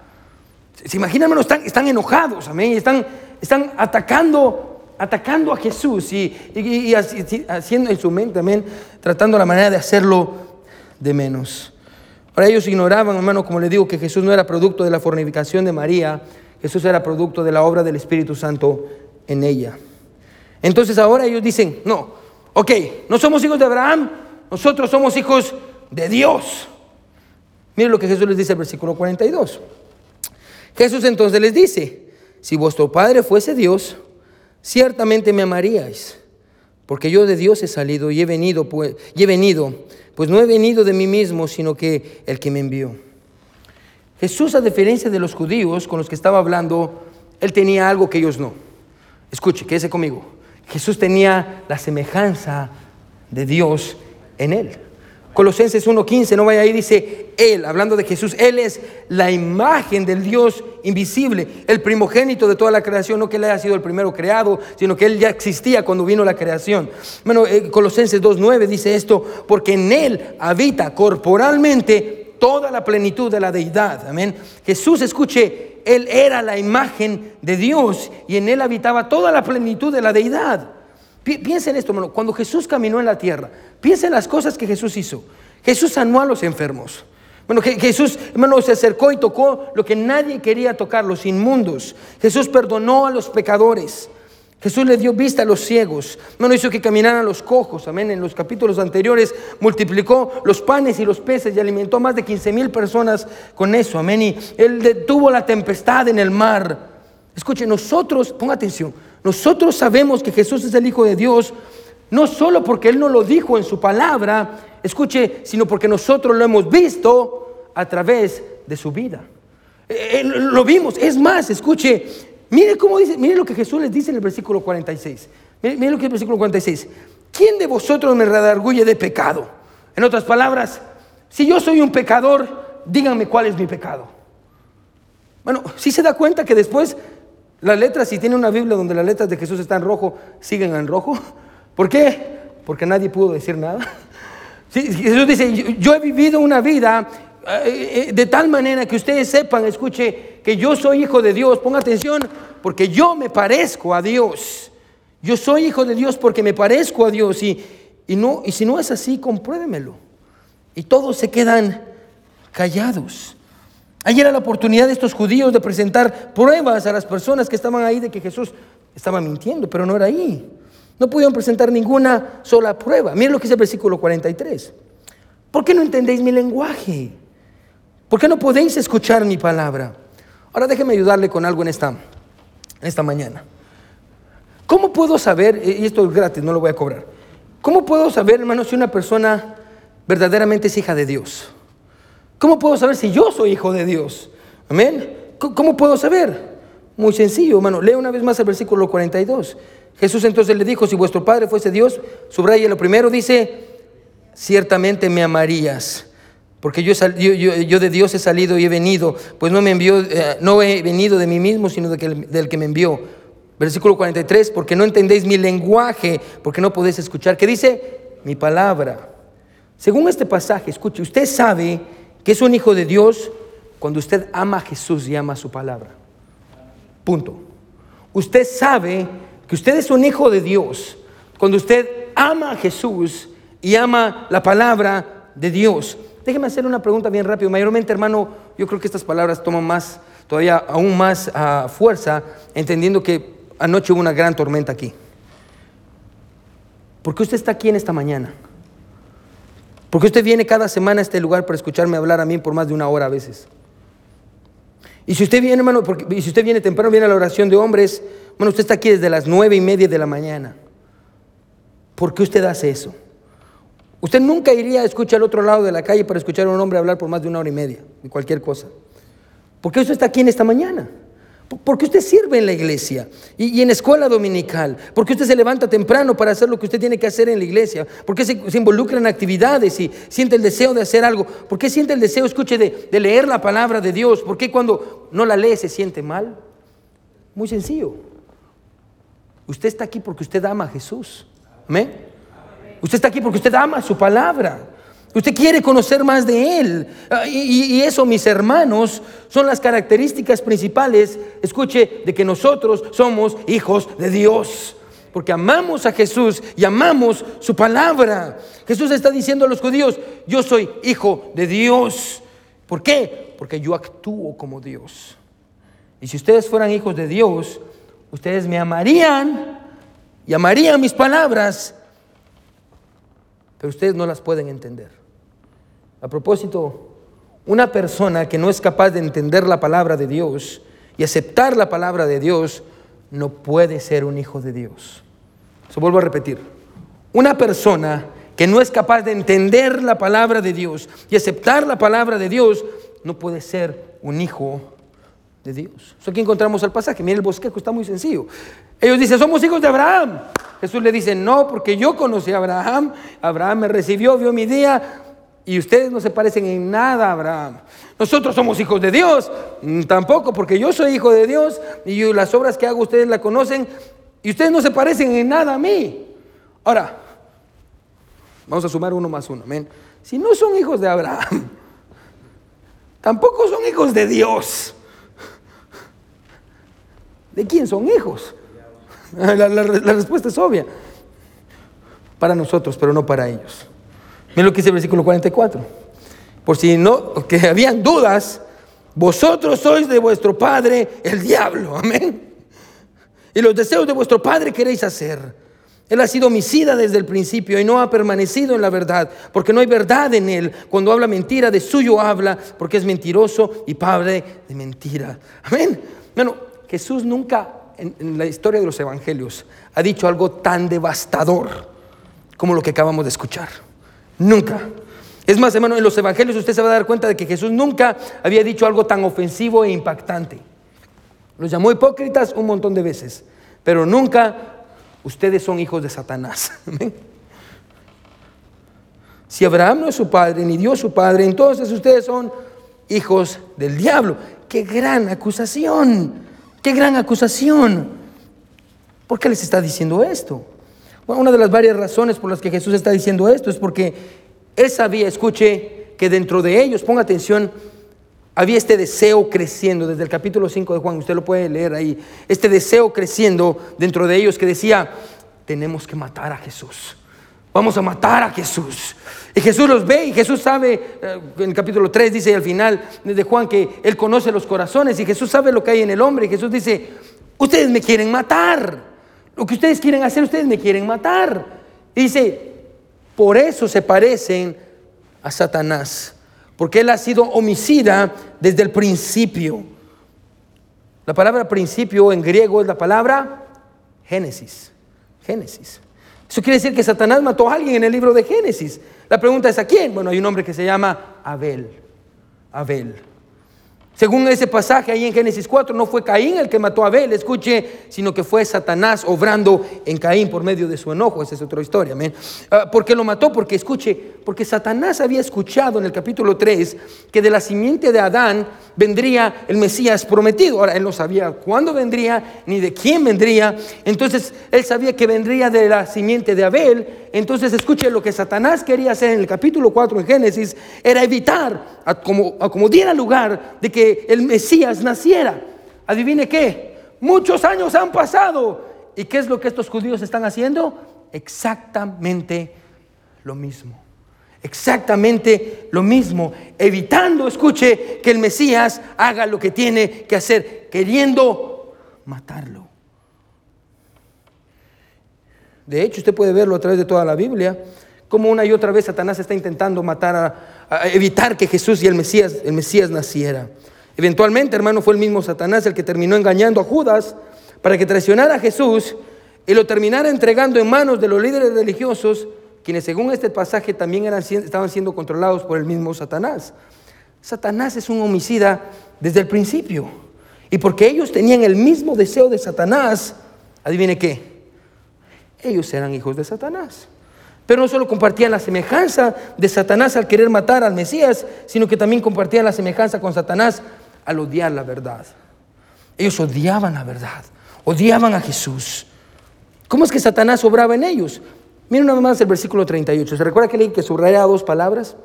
[SPEAKER 1] ¿Se imaginan, Están, están enojados, amén. Están, están atacando, atacando a Jesús y, haciendo en su mente, amén, tratando la manera de hacerlo de menos. Ahora ellos ignoraban, hermano, como le digo, que Jesús no era producto de la fornicación de María. Jesús era producto de la obra del Espíritu Santo en ella. Entonces ahora ellos dicen, no, ok, no somos hijos de Abraham, nosotros somos hijos de Dios. Miren lo que Jesús les dice el versículo 42. Jesús entonces les dice, si vuestro Padre fuese Dios, ciertamente me amaríais, porque yo de Dios he salido y he venido, pues, he venido, pues no he venido de mí mismo, sino que el que me envió. Jesús, a diferencia de los judíos con los que estaba hablando, él tenía algo que ellos no. Escuche, quédese conmigo. Jesús tenía la semejanza de Dios en él. Colosenses 1.15, no vaya ahí, dice Él, hablando de Jesús, Él es la imagen del Dios invisible, el primogénito de toda la creación, no que Él haya sido el primero creado, sino que Él ya existía cuando vino la creación. Bueno, eh, Colosenses 2.9 dice esto, porque en Él habita corporalmente toda la plenitud de la deidad. Amén. Jesús, escuche, Él era la imagen de Dios y en Él habitaba toda la plenitud de la deidad. Piensa en esto, hermano. Cuando Jesús caminó en la tierra, piensa en las cosas que Jesús hizo. Jesús sanó a los enfermos. Bueno, Jesús, hermano, se acercó y tocó lo que nadie quería tocar, los inmundos. Jesús perdonó a los pecadores. Jesús le dio vista a los ciegos. No hizo que caminaran los cojos. Amén. En los capítulos anteriores multiplicó los panes y los peces y alimentó a más de 15 mil personas con eso. Amén. Y él detuvo la tempestad en el mar. Escuche, nosotros, ponga atención, nosotros sabemos que Jesús es el Hijo de Dios, no solo porque Él no lo dijo en su palabra, escuche, sino porque nosotros lo hemos visto a través de su vida. Eh, eh, lo vimos, es más, escuche, Mire cómo dice, mire lo que Jesús les dice en el versículo 46. Mire, lo que es el versículo 46. ¿Quién de vosotros me redarguye de pecado? En otras palabras, si yo soy un pecador, díganme cuál es mi pecado. Bueno, si se da cuenta que después las letras, si tiene una Biblia donde las letras de Jesús están en rojo, siguen en rojo. (laughs) ¿Por qué? Porque nadie pudo decir nada. (laughs) Jesús dice, yo he vivido una vida eh, eh, de tal manera que ustedes sepan, escuche, que yo soy hijo de Dios. Ponga atención, porque yo me parezco a Dios. Yo soy hijo de Dios porque me parezco a Dios. Y, y, no, y si no es así, compruébemelo. Y todos se quedan callados. Ayer era la oportunidad de estos judíos de presentar pruebas a las personas que estaban ahí de que Jesús estaba mintiendo, pero no era ahí. No pudieron presentar ninguna sola prueba. Miren lo que dice el versículo 43. ¿Por qué no entendéis mi lenguaje? ¿Por qué no podéis escuchar mi palabra? Ahora déjeme ayudarle con algo en esta, en esta mañana. ¿Cómo puedo saber, y esto es gratis, no lo voy a cobrar, cómo puedo saber, hermano, si una persona verdaderamente es hija de Dios? ¿Cómo puedo saber si yo soy hijo de Dios? Amén. ¿Cómo puedo saber? Muy sencillo, hermano. Lea una vez más el versículo 42. Jesús entonces le dijo, si vuestro Padre fuese Dios, subraya lo primero, dice, ciertamente me amarías porque yo, de Dios he salido y he venido, pues no me envió, eh, no he venido de mí mismo, sino del que me envió. Versículo 43, porque no entendéis mi lenguaje, porque no podéis escuchar. ¿Qué dice? Mi palabra. Según este pasaje, escuche, usted sabe que es un hijo de Dios cuando usted ama a Jesús y ama su palabra. Punto. Usted sabe que usted es un hijo de Dios cuando usted ama a Jesús y ama la palabra de Dios. Déjeme hacer una pregunta bien rápido. Mayormente, hermano, yo creo que estas palabras toman más, todavía aún más ah, fuerza, entendiendo que anoche hubo una gran tormenta aquí. ¿Por qué usted está aquí en esta mañana? Porque usted viene cada semana a este lugar para escucharme hablar a mí por más de una hora a veces. Y si usted viene, hermano, y si usted viene temprano, viene a la oración de hombres, bueno, usted está aquí desde las nueve y media de la mañana. ¿Por qué usted hace eso? Usted nunca iría a escuchar al otro lado de la calle para escuchar a un hombre hablar por más de una hora y media, de cualquier cosa. ¿Por qué usted está aquí en esta mañana? Porque usted sirve en la iglesia y, en escuela dominical. Porque usted se levanta temprano para hacer lo que usted tiene que hacer en la iglesia. Porque se, se involucra en actividades y siente el deseo de hacer algo. ¿Por qué siente el deseo, escuche, de, de leer la palabra de Dios? ¿Por qué cuando no la lee se siente mal? Muy sencillo. Usted está aquí porque usted ama a Jesús. Amén. Usted está aquí porque usted ama su palabra. Usted quiere conocer más de Él. Ah, y, eso, mis hermanos, son las características principales, escuche, de que nosotros somos hijos de Dios. Porque amamos a Jesús y amamos su palabra. Jesús está diciendo a los judíos, yo soy hijo de Dios. ¿Por qué? Porque yo actúo como Dios. Y si ustedes fueran hijos de Dios, ustedes me amarían y amarían mis palabras pero ustedes no las pueden entender. A propósito, una persona que no es capaz de entender la palabra de Dios y aceptar la palabra de Dios, no puede ser un hijo de Dios. Eso vuelvo a repetir. Una persona que no es capaz de entender la palabra de Dios y aceptar la palabra de Dios, no puede ser un hijo de Dios. Eso aquí encontramos el pasaje. Miren el bosquejo, está muy sencillo. Ellos dicen, somos hijos de Abraham. Jesús le dice, no, porque yo conocí a Abraham, Abraham me recibió, vio mi día, y ustedes no se parecen en nada a Abraham. Nosotros somos hijos de Dios, mm, tampoco, porque yo soy hijo de Dios y las obras que hago ustedes la conocen, y ustedes no se parecen en nada a mí. Ahora, vamos a sumar uno más uno, amén. Si no son hijos de Abraham, (laughs) tampoco son hijos de Dios. ¿De quién son hijos? (laughs) La, respuesta es obvia. Para nosotros, pero no para ellos. Miren lo que dice el versículo 44. Por si no, que habían dudas, vosotros sois de vuestro padre el diablo. Amén. Y los deseos de vuestro padre queréis hacer. Él ha sido homicida desde el principio y no ha permanecido en la verdad, porque no hay verdad en él. Cuando habla mentira, de suyo habla, porque es mentiroso y padre de mentira. Amén. Bueno, Jesús nunca en, la historia de los evangelios ha dicho algo tan devastador como lo que acabamos de escuchar. Nunca. Es más, hermano, en los evangelios usted se va a dar cuenta de que Jesús nunca había dicho algo tan ofensivo e impactante. Los llamó hipócritas un montón de veces, pero nunca ustedes son hijos de Satanás. (laughs) Si Abraham no es su padre, ni Dios su padre, entonces ustedes son hijos del diablo. Qué gran acusación, qué gran acusación. ¿Por qué les está diciendo esto? Bueno, una de las varias razones por las que Jesús está diciendo esto es porque él sabía, escuche, que dentro de ellos, ponga atención, había este deseo creciendo desde el capítulo 5 de Juan, usted lo puede leer ahí, este deseo creciendo dentro de ellos que decía, tenemos que matar a Jesús. Vamos a matar a Jesús. Y Jesús los ve y Jesús sabe, eh, en el capítulo 3 dice al final de Juan que Él conoce los corazones y Jesús sabe lo que hay en el hombre. Y Jesús dice, ustedes me quieren matar. Lo que ustedes quieren hacer, ustedes me quieren matar. Dice, por eso se parecen a Satanás porque él ha sido homicida desde el principio. La palabra principio en griego es la palabra Génesis. Génesis. Eso quiere decir que Satanás mató a alguien en el libro de Génesis. La pregunta es a quién. Bueno, hay un hombre que se llama Abel. Abel. Según ese pasaje ahí en Génesis 4, no fue Caín el que mató a Abel, escuche, sino que fue Satanás obrando en Caín por medio de su enojo. Esa es otra historia. amén. Ah, ¿Por qué lo mató? Porque escuche, porque Satanás había escuchado en el capítulo 3 que de la simiente de Adán vendría el Mesías prometido. Ahora, él no sabía cuándo vendría ni de quién vendría. Entonces, él sabía que vendría de la simiente de Abel. Entonces, escuche, lo que Satanás quería hacer en el capítulo 4 en Génesis era evitar, como, a como diera lugar de que el Mesías naciera. Adivine qué, muchos años han pasado. ¿Y qué es lo que estos judíos están haciendo? Exactamente lo mismo. Exactamente lo mismo, evitando, escuche, que el Mesías haga lo que tiene que hacer, queriendo matarlo. De hecho, usted puede verlo a través de toda la Biblia, como una y otra vez Satanás está intentando matar, a, evitar que Jesús y el Mesías, el Mesías naciera. Eventualmente, hermano, fue el mismo Satanás el que terminó engañando a Judas para que traicionara a Jesús y lo terminara entregando en manos de los líderes religiosos, quienes según este pasaje también eran, estaban siendo controlados por el mismo Satanás. Satanás es un homicida desde el principio. Y porque ellos tenían el mismo deseo de Satanás, adivine qué, ellos eran hijos de Satanás. Pero no solo compartían la semejanza de Satanás al querer matar al Mesías, sino que también compartían la semejanza con Satanás al odiar la verdad. Ellos odiaban la verdad, odiaban a Jesús. ¿Cómo es que Satanás obraba en ellos? Miren una vez más el versículo 38. ¿Se recuerda que leí que subraya dos palabras?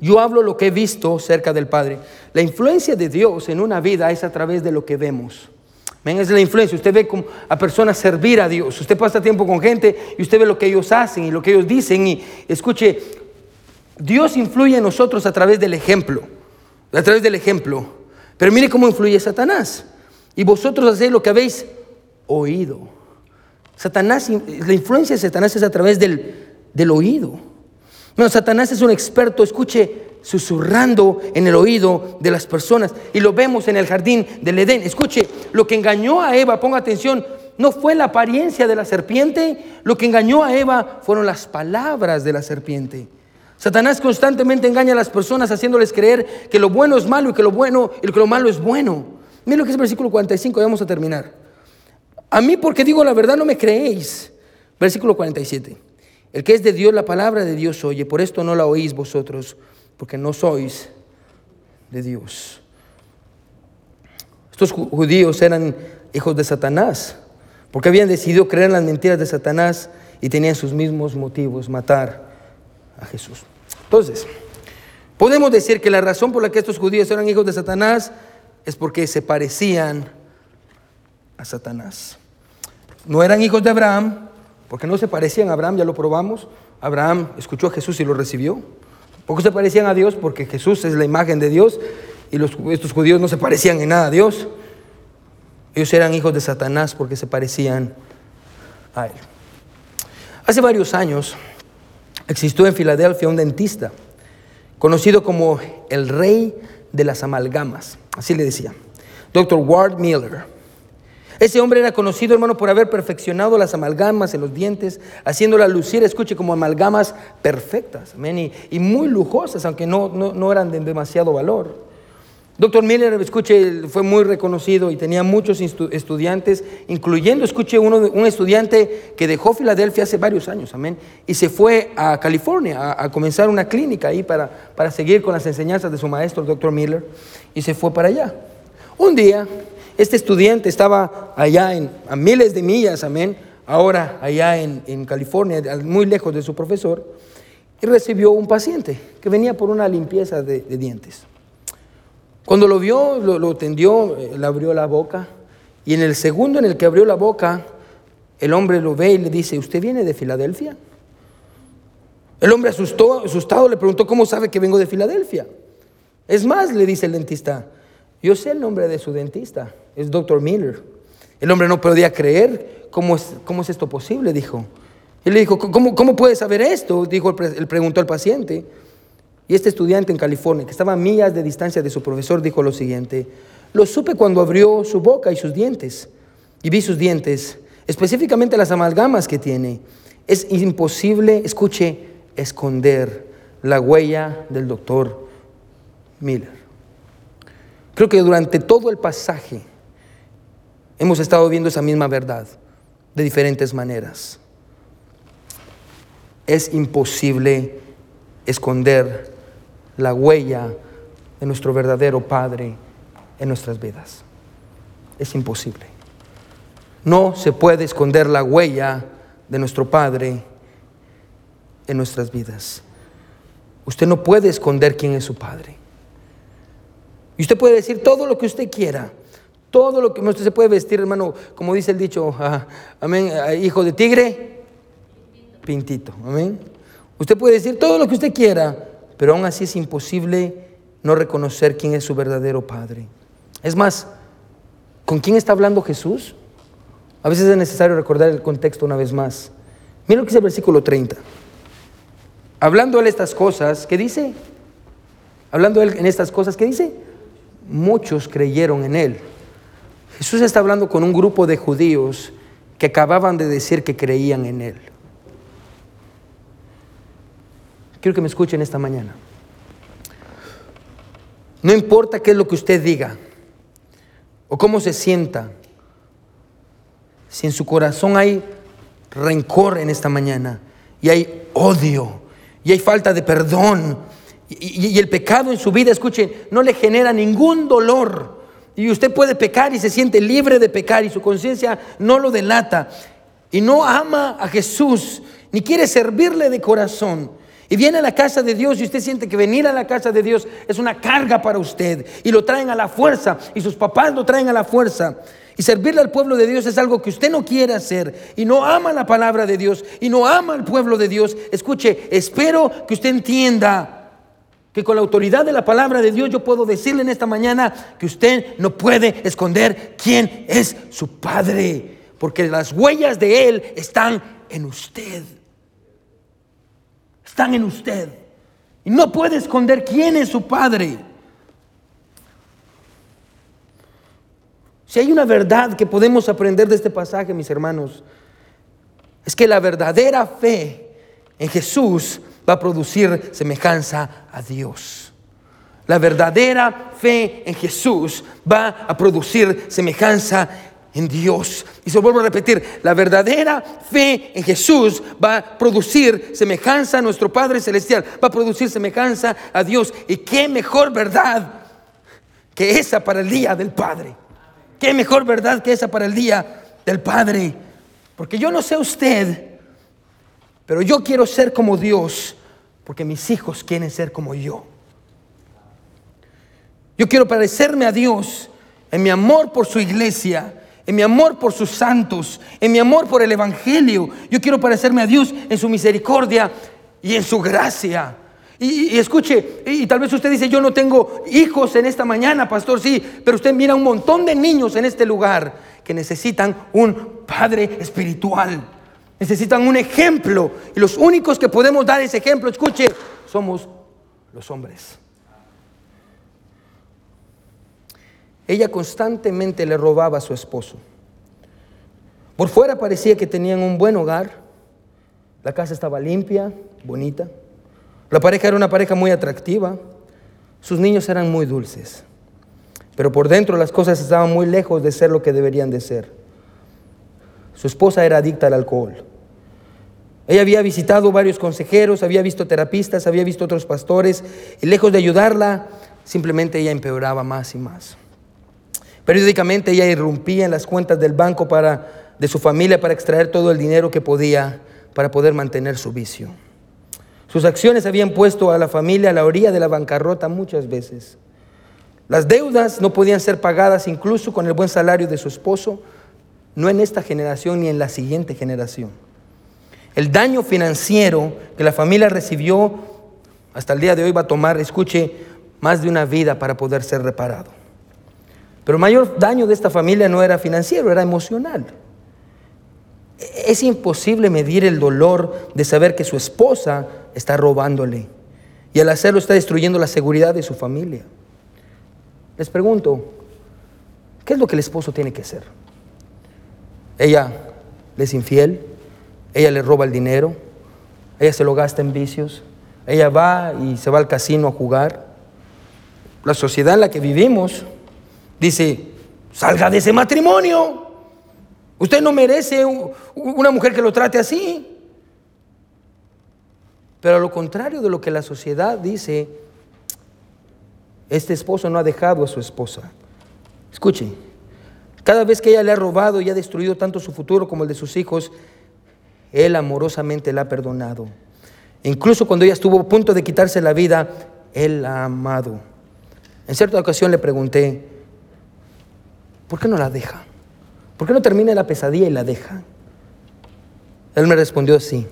[SPEAKER 1] Yo hablo lo que he visto cerca del Padre. La influencia de Dios en una vida es a través de lo que vemos. Es la influencia. Usted ve a personas servir a Dios. Usted pasa tiempo con gente y usted ve lo que ellos hacen y lo que ellos dicen. Y escuche, Dios influye en nosotros a través del ejemplo a través del ejemplo. Pero mire cómo influye Satanás. Y vosotros hacéis lo que habéis oído. Satanás, la influencia de Satanás es a través del, del oído. No, Satanás es un experto, escuche, susurrando en el oído de las personas. Y lo vemos en el jardín del Edén. Escuche, lo que engañó a Eva, ponga atención, no fue la apariencia de la serpiente, lo que engañó a Eva fueron las palabras de la serpiente. Satanás constantemente engaña a las personas haciéndoles creer que lo bueno es malo y que lo bueno y que lo malo es bueno. Miren lo que es el versículo 45, y vamos a terminar. A mí porque digo la verdad no me creéis. Versículo 47. El que es de Dios, la palabra de Dios oye, por esto no la oís vosotros, porque no sois de Dios. Estos judíos eran hijos de Satanás, porque habían decidido creer en las mentiras de Satanás y tenían sus mismos motivos, matar a Jesús. Entonces, Podemos decir que la razón por la que estos judíos eran hijos de Satanás es porque se parecían a Satanás. No eran hijos de Abraham, porque no se parecían a Abraham, ya lo probamos. Abraham escuchó a Jesús y lo recibió. Porque se parecían a Dios, porque Jesús es la imagen de Dios y estos judíos no se parecían en nada a Dios. Ellos eran hijos de Satanás porque se parecían a él. Hace varios años existió en Filadelfia un dentista conocido como el rey de las amalgamas, así le decía, Dr. Ward Miller. Ese hombre era conocido, hermano, por haber perfeccionado las amalgamas en los dientes, haciéndolas lucir, escuche, como amalgamas perfectas, amén, y, muy lujosas, aunque no, no eran de demasiado valor. Doctor Miller, escuche, fue muy reconocido y tenía muchos estudiantes, incluyendo, escuche, uno, un estudiante que dejó Filadelfia hace varios años, amén, y se fue a California a, comenzar una clínica ahí para, para seguir con las enseñanzas de su maestro, el doctor Miller, y se fue para allá. Un día, este estudiante estaba allá en, a miles de millas, amén, ahora allá en, California, muy lejos de su profesor, y recibió un paciente que venía por una limpieza de dientes. Cuando lo vio, lo, tendió, eh, le abrió la boca. Y en el segundo en el que abrió la boca, el hombre lo ve y le dice, ¿usted viene de Filadelfia? El hombre asustó, asustado le preguntó, ¿cómo sabe que vengo de Filadelfia? Es más, le dice el dentista, yo sé el nombre de su dentista, es Dr. Miller. El hombre no podía creer, ¿cómo es, cómo es esto posible? Dijo. Y le dijo, ¿cómo, cómo puede saber esto? Dijo, él preguntó al paciente. Y este estudiante en California, que estaba a millas de distancia de su profesor, dijo lo siguiente, lo supe cuando abrió su boca y sus dientes, y vi sus dientes, específicamente las amalgamas que tiene. Es imposible, escuche, esconder la huella del doctor Miller. Creo que durante todo el pasaje hemos estado viendo esa misma verdad de diferentes maneras. Es imposible esconder la huella de nuestro verdadero Padre en nuestras vidas. Es imposible. No se puede esconder la huella de nuestro Padre en nuestras vidas. Usted no puede esconder quién es su Padre. Y usted puede decir todo lo que usted quiera. Todo lo que usted se puede vestir, hermano, como dice el dicho, ah, amén, ah, hijo de tigre, pintito, amén. Usted puede decir todo lo que usted quiera, pero aún así es imposible no reconocer quién es su verdadero Padre. Es más, ¿con quién está hablando Jesús? A veces es necesario recordar el contexto una vez más. Mira lo que dice el versículo 30. Hablando él estas cosas, ¿qué dice? Hablando él en estas cosas, ¿qué dice? Muchos creyeron en él. Jesús está hablando con un grupo de judíos que acababan de decir que creían en él. Quiero que me escuchen esta mañana. No importa qué es lo que usted diga o cómo se sienta, si en su corazón hay rencor en esta mañana y hay odio y hay falta de perdón y, el pecado en su vida, escuchen, no le genera ningún dolor. Y usted puede pecar y se siente libre de pecar y su conciencia no lo delata. Y no ama a Jesús ni quiere servirle de corazón. Y viene a la casa de Dios y usted siente que venir a la casa de Dios es una carga para usted. Y lo traen a la fuerza. Y sus papás lo traen a la fuerza. Y servirle al pueblo de Dios es algo que usted no quiere hacer. Y no ama la palabra de Dios. Y no ama al pueblo de Dios. Escuche, espero que usted entienda que con la autoridad de la palabra de Dios yo puedo decirle en esta mañana que usted no puede esconder quién es su Padre. Porque las huellas de Él están en usted están en usted. Y no puede esconder quién es su Padre. Si hay una verdad que podemos aprender de este pasaje, mis hermanos, es que la verdadera fe en Jesús va a producir semejanza a Dios. La verdadera fe en Jesús va a producir semejanza en Dios. Y se vuelvo a repetir, la verdadera fe en Jesús va a producir semejanza a nuestro Padre Celestial, va a producir semejanza a Dios. Y qué mejor verdad que esa para el día del Padre. Qué mejor verdad que esa para el día del Padre. Porque yo no sé usted, pero yo quiero ser como Dios, porque mis hijos quieren ser como yo. Yo quiero parecerme a Dios en mi amor por su iglesia, en mi amor por sus santos, en mi amor por el Evangelio. Yo quiero parecerme a Dios en su misericordia y en su gracia. Y, escuche, y, tal vez usted dice, yo no tengo hijos en esta mañana, pastor, sí, pero usted mira un montón de niños en este lugar que necesitan un padre espiritual, necesitan un ejemplo. Y los únicos que podemos dar ese ejemplo, escuche, somos los hombres. Ella constantemente le robaba a su esposo. Por fuera parecía que tenían un buen hogar, la casa estaba limpia, bonita, la pareja era una pareja muy atractiva, sus niños eran muy dulces, pero por dentro las cosas estaban muy lejos de ser lo que deberían de ser. Su esposa era adicta al alcohol. Ella había visitado varios consejeros, había visto terapistas, había visto otros pastores, y lejos de ayudarla, simplemente ella empeoraba más y más. Periódicamente ella irrumpía en las cuentas del banco para, de su familia para extraer todo el dinero que podía para poder mantener su vicio. Sus acciones habían puesto a la familia a la orilla de la bancarrota muchas veces. Las deudas no podían ser pagadas incluso con el buen salario de su esposo, no en esta generación ni en la siguiente generación. El daño financiero que la familia recibió hasta el día de hoy va a tomar, escuche, más de una vida para poder ser reparado. Pero el mayor daño de esta familia no era financiero, era emocional. Es imposible medir el dolor de saber que su esposa está robándole y al hacerlo está destruyendo la seguridad de su familia. Les pregunto, ¿qué es lo que el esposo tiene que hacer? Ella le es infiel, ella le roba el dinero, ella se lo gasta en vicios, ella va y se va al casino a jugar. La sociedad en la que vivimos dice, salga de ese matrimonio. Usted no merece una mujer que lo trate así. Pero a lo contrario de lo que la sociedad dice, este esposo no ha dejado a su esposa. Escuche, cada vez que ella le ha robado y ha destruido tanto su futuro como el de sus hijos, él amorosamente la ha perdonado. Incluso cuando ella estuvo a punto de quitarse la vida, él la ha amado. En cierta ocasión le pregunté, ¿por qué no la deja? ¿Por qué no termina la pesadilla y la deja? Él me respondió así,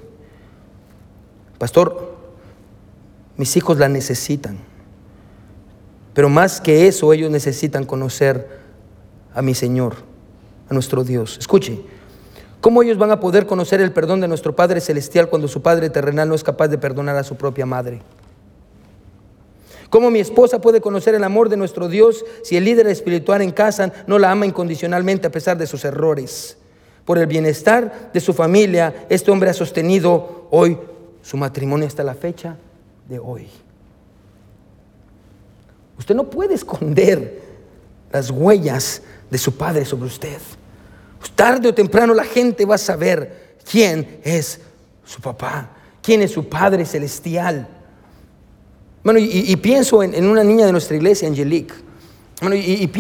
[SPEAKER 1] pastor, mis hijos la necesitan, pero más que eso ellos necesitan conocer a mi Señor, a nuestro Dios. Escuche, ¿cómo ellos van a poder conocer el perdón de nuestro Padre Celestial cuando su Padre terrenal no es capaz de perdonar a su propia madre? ¿Cómo mi esposa puede conocer el amor de nuestro Dios si el líder espiritual en casa no la ama incondicionalmente a pesar de sus errores? Por el bienestar de su familia, este hombre ha sostenido hoy su matrimonio hasta la fecha de hoy. Usted no puede esconder las huellas de su padre sobre usted. Tarde o temprano la gente va a saber quién es su papá, quién es su Padre Celestial. Bueno, y, pienso en, una niña de nuestra iglesia, Angelique. Bueno, y,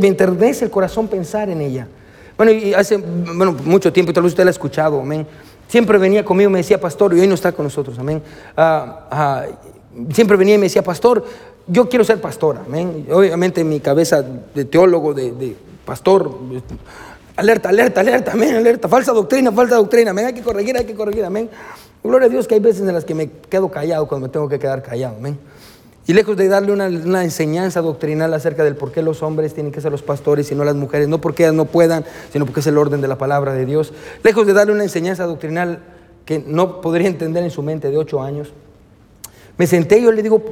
[SPEAKER 1] me enternece el corazón pensar en ella. Bueno, y hace bueno, mucho tiempo, y tal vez usted la ha escuchado, amén. Siempre venía conmigo, me decía, pastor, y hoy no está con nosotros, amén. Ah, ah, siempre venía y me decía, pastor, yo quiero ser pastora, amén. Obviamente mi cabeza de teólogo, de, de pastor, alerta, alerta, alerta, amén, alerta, falsa doctrina, falsa doctrina, amén, hay que corregir, hay que corregir, amén. Gloria a Dios que hay veces en las que me quedo callado cuando me tengo que quedar callado. Y lejos de darle una, enseñanza doctrinal acerca del por qué los hombres tienen que ser los pastores y no las mujeres, no porque ellas no puedan, sino porque es el orden de la palabra de Dios. Lejos de darle una enseñanza doctrinal que no podría entender en su mente de ocho años, me senté y yo le digo,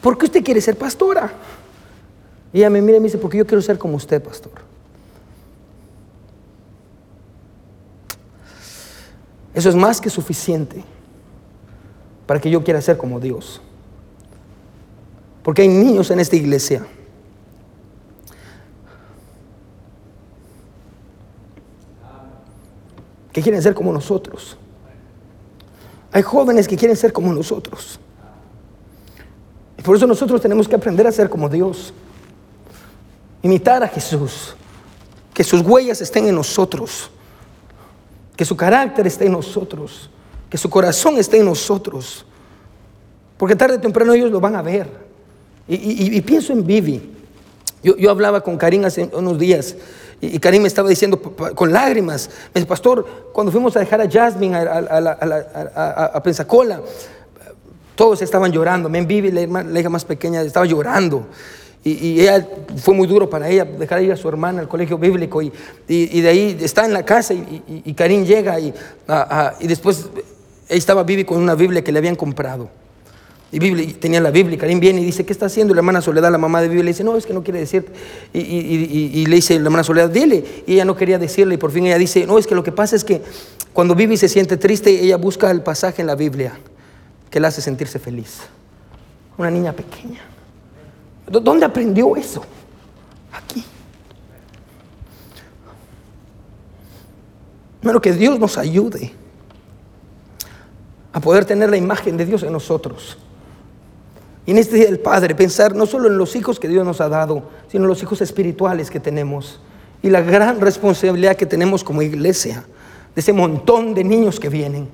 [SPEAKER 1] ¿por qué usted quiere ser pastora? Y ella me mira y me dice, porque yo quiero ser como usted, pastor. Eso es más que suficiente para que yo quiera ser como Dios. Porque hay niños en esta iglesia que quieren ser como nosotros. Hay jóvenes que quieren ser como nosotros. Y por eso nosotros tenemos que aprender a ser como Dios. Imitar a Jesús. Que sus huellas estén en nosotros que su carácter esté en nosotros, que su corazón esté en nosotros. Porque tarde o temprano ellos lo van a ver. Y, pienso en Vivi. Yo, yo, hablaba con Karim hace unos días y, Karim me estaba diciendo con lágrimas, me dice, pastor, cuando fuimos a dejar a Jasmine a, Pensacola, todos estaban llorando. Men Vivi, la, la hija más pequeña, estaba llorando. Y, ella fue muy duro para ella dejar ir a su hermana al colegio bíblico y, de ahí está en la casa y, Karim llega y, y después ahí estaba Vivi con una Biblia que le habían comprado. Y Biblia, tenía la Biblia, Karim viene y dice, ¿qué está haciendo? La hermana Soledad, la mamá de Biblia, le dice, no, es que no quiere decir. Y, le dice la hermana Soledad, dile. Y ella no quería decirle, y por fin ella dice, no, es que lo que pasa es que cuando Vivi se siente triste, ella busca el pasaje en la Biblia que la hace sentirse feliz. Una niña pequeña. ¿Dónde aprendió eso? Aquí. Pero que Dios nos ayude a poder tener la imagen de Dios en nosotros. Y en este día del Padre, pensar no solo en los hijos que Dios nos ha dado, sino en los hijos espirituales que tenemos. Y la gran responsabilidad que tenemos como iglesia, de ese montón de niños que vienen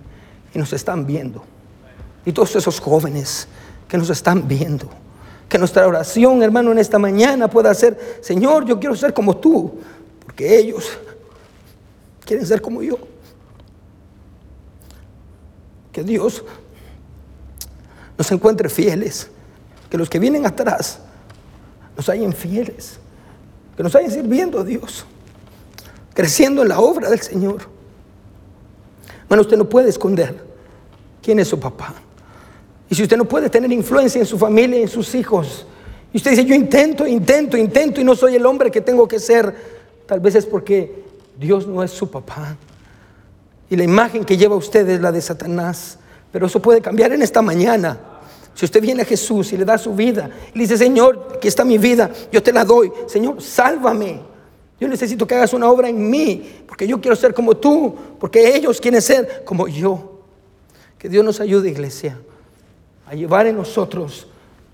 [SPEAKER 1] y nos están viendo. Y todos esos jóvenes que nos están viendo. Que nuestra oración, hermano, en esta mañana pueda ser, Señor, yo quiero ser como tú, porque ellos quieren ser como yo. Que Dios nos encuentre fieles, que los que vienen atrás nos hayan fieles, que nos hayan sirviendo a Dios, creciendo en la obra del Señor. Hermano, usted no puede esconder quién es su papá. Y si usted no puede tener influencia en su familia, en sus hijos, y usted dice, yo intento, intento, intento y no soy el hombre que tengo que ser, tal vez es porque Dios no es su papá. Y la imagen que lleva usted es la de Satanás. Pero eso puede cambiar en esta mañana. Si usted viene a Jesús y le da su vida y le dice, Señor, aquí está mi vida, yo te la doy. Señor, sálvame. Yo necesito que hagas una obra en mí, porque yo quiero ser como tú, porque ellos quieren ser como yo. Que Dios nos ayude, iglesia a llevar en nosotros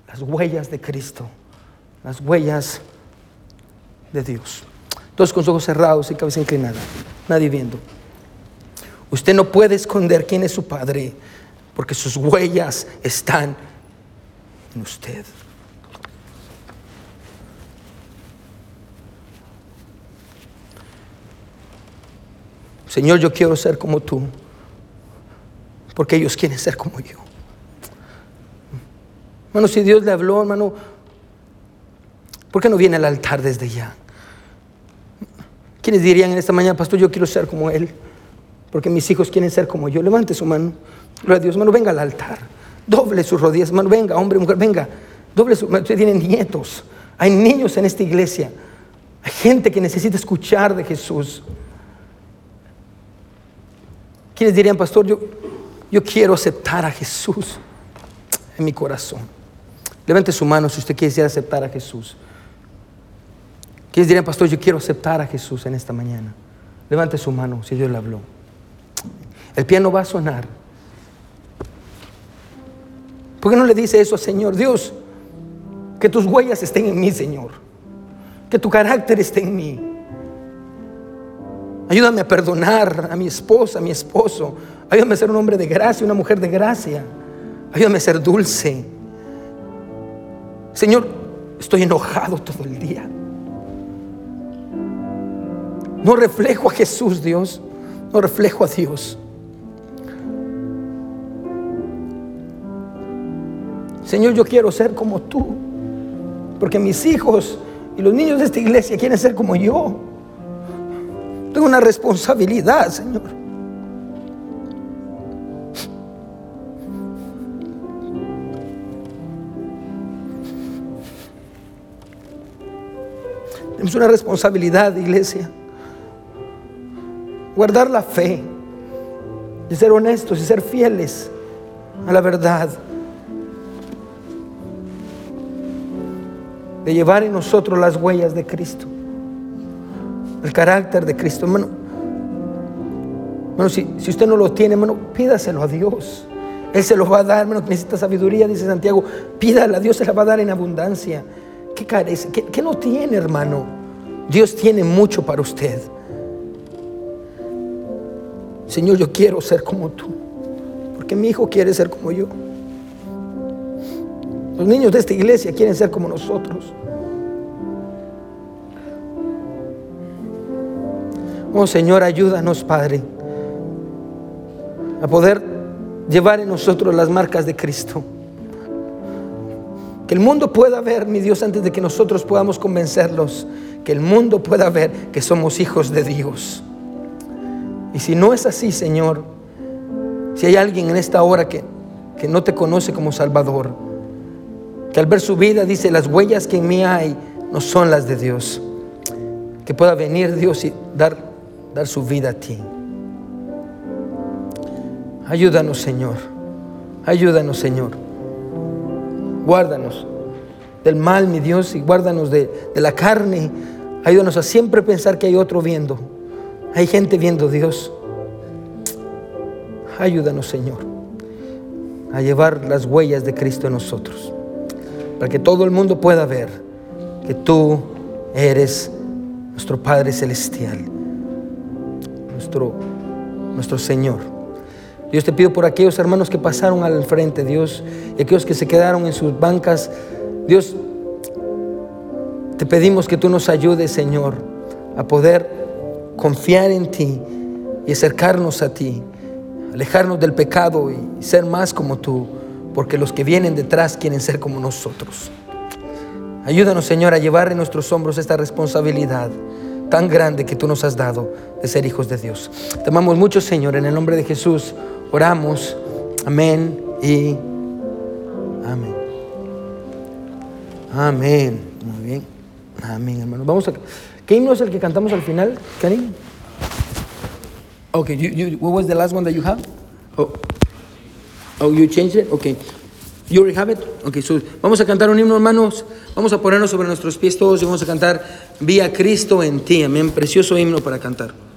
[SPEAKER 1] las huellas de Cristo, las huellas de Dios. Todos con sus ojos cerrados y cabeza inclinada, nadie viendo. Usted no puede esconder quién es su Padre, porque sus huellas están en usted. Señor, yo quiero ser como tú, porque ellos quieren ser como yo. Hermano, si Dios le habló, hermano, ¿por qué no viene al altar desde ya? ¿Quiénes dirían en esta mañana, pastor, yo quiero ser como Él? Porque mis hijos quieren ser como yo. Levante su mano. Gloria a Dios, hermano, venga al altar. Doble sus rodillas, hermano, venga, hombre, mujer, venga. Doble su Usted tiene nietos. Hay niños en esta iglesia. Hay gente que necesita escuchar de Jesús. ¿Quiénes dirían, pastor, yo, yo quiero aceptar a Jesús en mi corazón? Levante su mano si usted quiere aceptar a Jesús. ¿Quiénes dirían, pastor, yo quiero aceptar a Jesús en esta mañana? Levante su mano si Dios le habló. El piano va a sonar. ¿Por qué no le dice eso, Señor? Dios, que tus huellas estén en mí, Señor. Que tu carácter esté en mí. Ayúdame a perdonar a mi esposa, a mi esposo. Ayúdame a ser un hombre de gracia, una mujer de gracia. Ayúdame a ser dulce. Señor, estoy enojado todo el día. No reflejo a Jesús, Dios. No reflejo a Dios. Señor, yo quiero ser como tú. Porque mis hijos y los niños de esta iglesia quieren ser como yo. Tengo una responsabilidad, Señor. Tenemos una responsabilidad, iglesia. Guardar la fe, y ser honestos y ser fieles a la verdad. De llevar en nosotros las huellas de Cristo, el carácter de Cristo. Hermano, si, si usted no lo tiene, hermano, pídaselo a Dios. Él se lo va a dar, hermano, necesita sabiduría, dice Santiago. Pídala Dios, se la va a dar en abundancia. ¿Qué carece? ¿Qué, no tiene, hermano? Dios tiene mucho para usted. Señor, yo quiero ser como tú, porque mi hijo quiere ser como yo. Los niños de esta iglesia quieren ser como nosotros. Oh Señor, ayúdanos, Padre, a poder llevar en nosotros las marcas de Cristo. Que el mundo pueda ver, mi Dios, antes de que nosotros podamos convencerlos, que el mundo pueda ver que somos hijos de Dios. Y si no es así, Señor, si hay alguien en esta hora que, que no te conoce como Salvador, que al ver su vida dice, las huellas que en mí hay no son las de Dios, que pueda venir Dios y dar, dar su vida a ti. Ayúdanos, Señor. Ayúdanos, Señor. Guárdanos del mal, mi Dios, y guárdanos de, la carne. Ayúdanos a siempre pensar que hay otro viendo. Hay gente viendo Dios. Ayúdanos, Señor, a llevar las huellas de Cristo en nosotros. Para que todo el mundo pueda ver que tú eres nuestro Padre Celestial, nuestro, nuestro Señor. Dios te pido por aquellos hermanos que pasaron al frente, Dios, y aquellos que se quedaron en sus bancas. Dios, te pedimos que tú nos ayudes, Señor, a poder confiar en ti y acercarnos a ti, alejarnos del pecado y ser más como tú, porque los que vienen detrás quieren ser como nosotros. Ayúdanos, Señor, a llevar en nuestros hombros esta responsabilidad tan grande que tú nos has dado de ser hijos de Dios. Te amamos mucho, Señor, en el nombre de Jesús. Oramos. Amén y amén. Amén. Muy bien. Amén, hermano. Vamos a. ¿Qué himno es el que cantamos al final, Karim? Okay, you, you, what was the last one that you have? Oh, oh you changed it? Okay. You already have it? Okay, so vamos a cantar un himno, hermanos. Vamos a ponernos sobre nuestros pies todos y vamos a cantar Vía Cristo en ti. Amén. Precioso himno para cantar.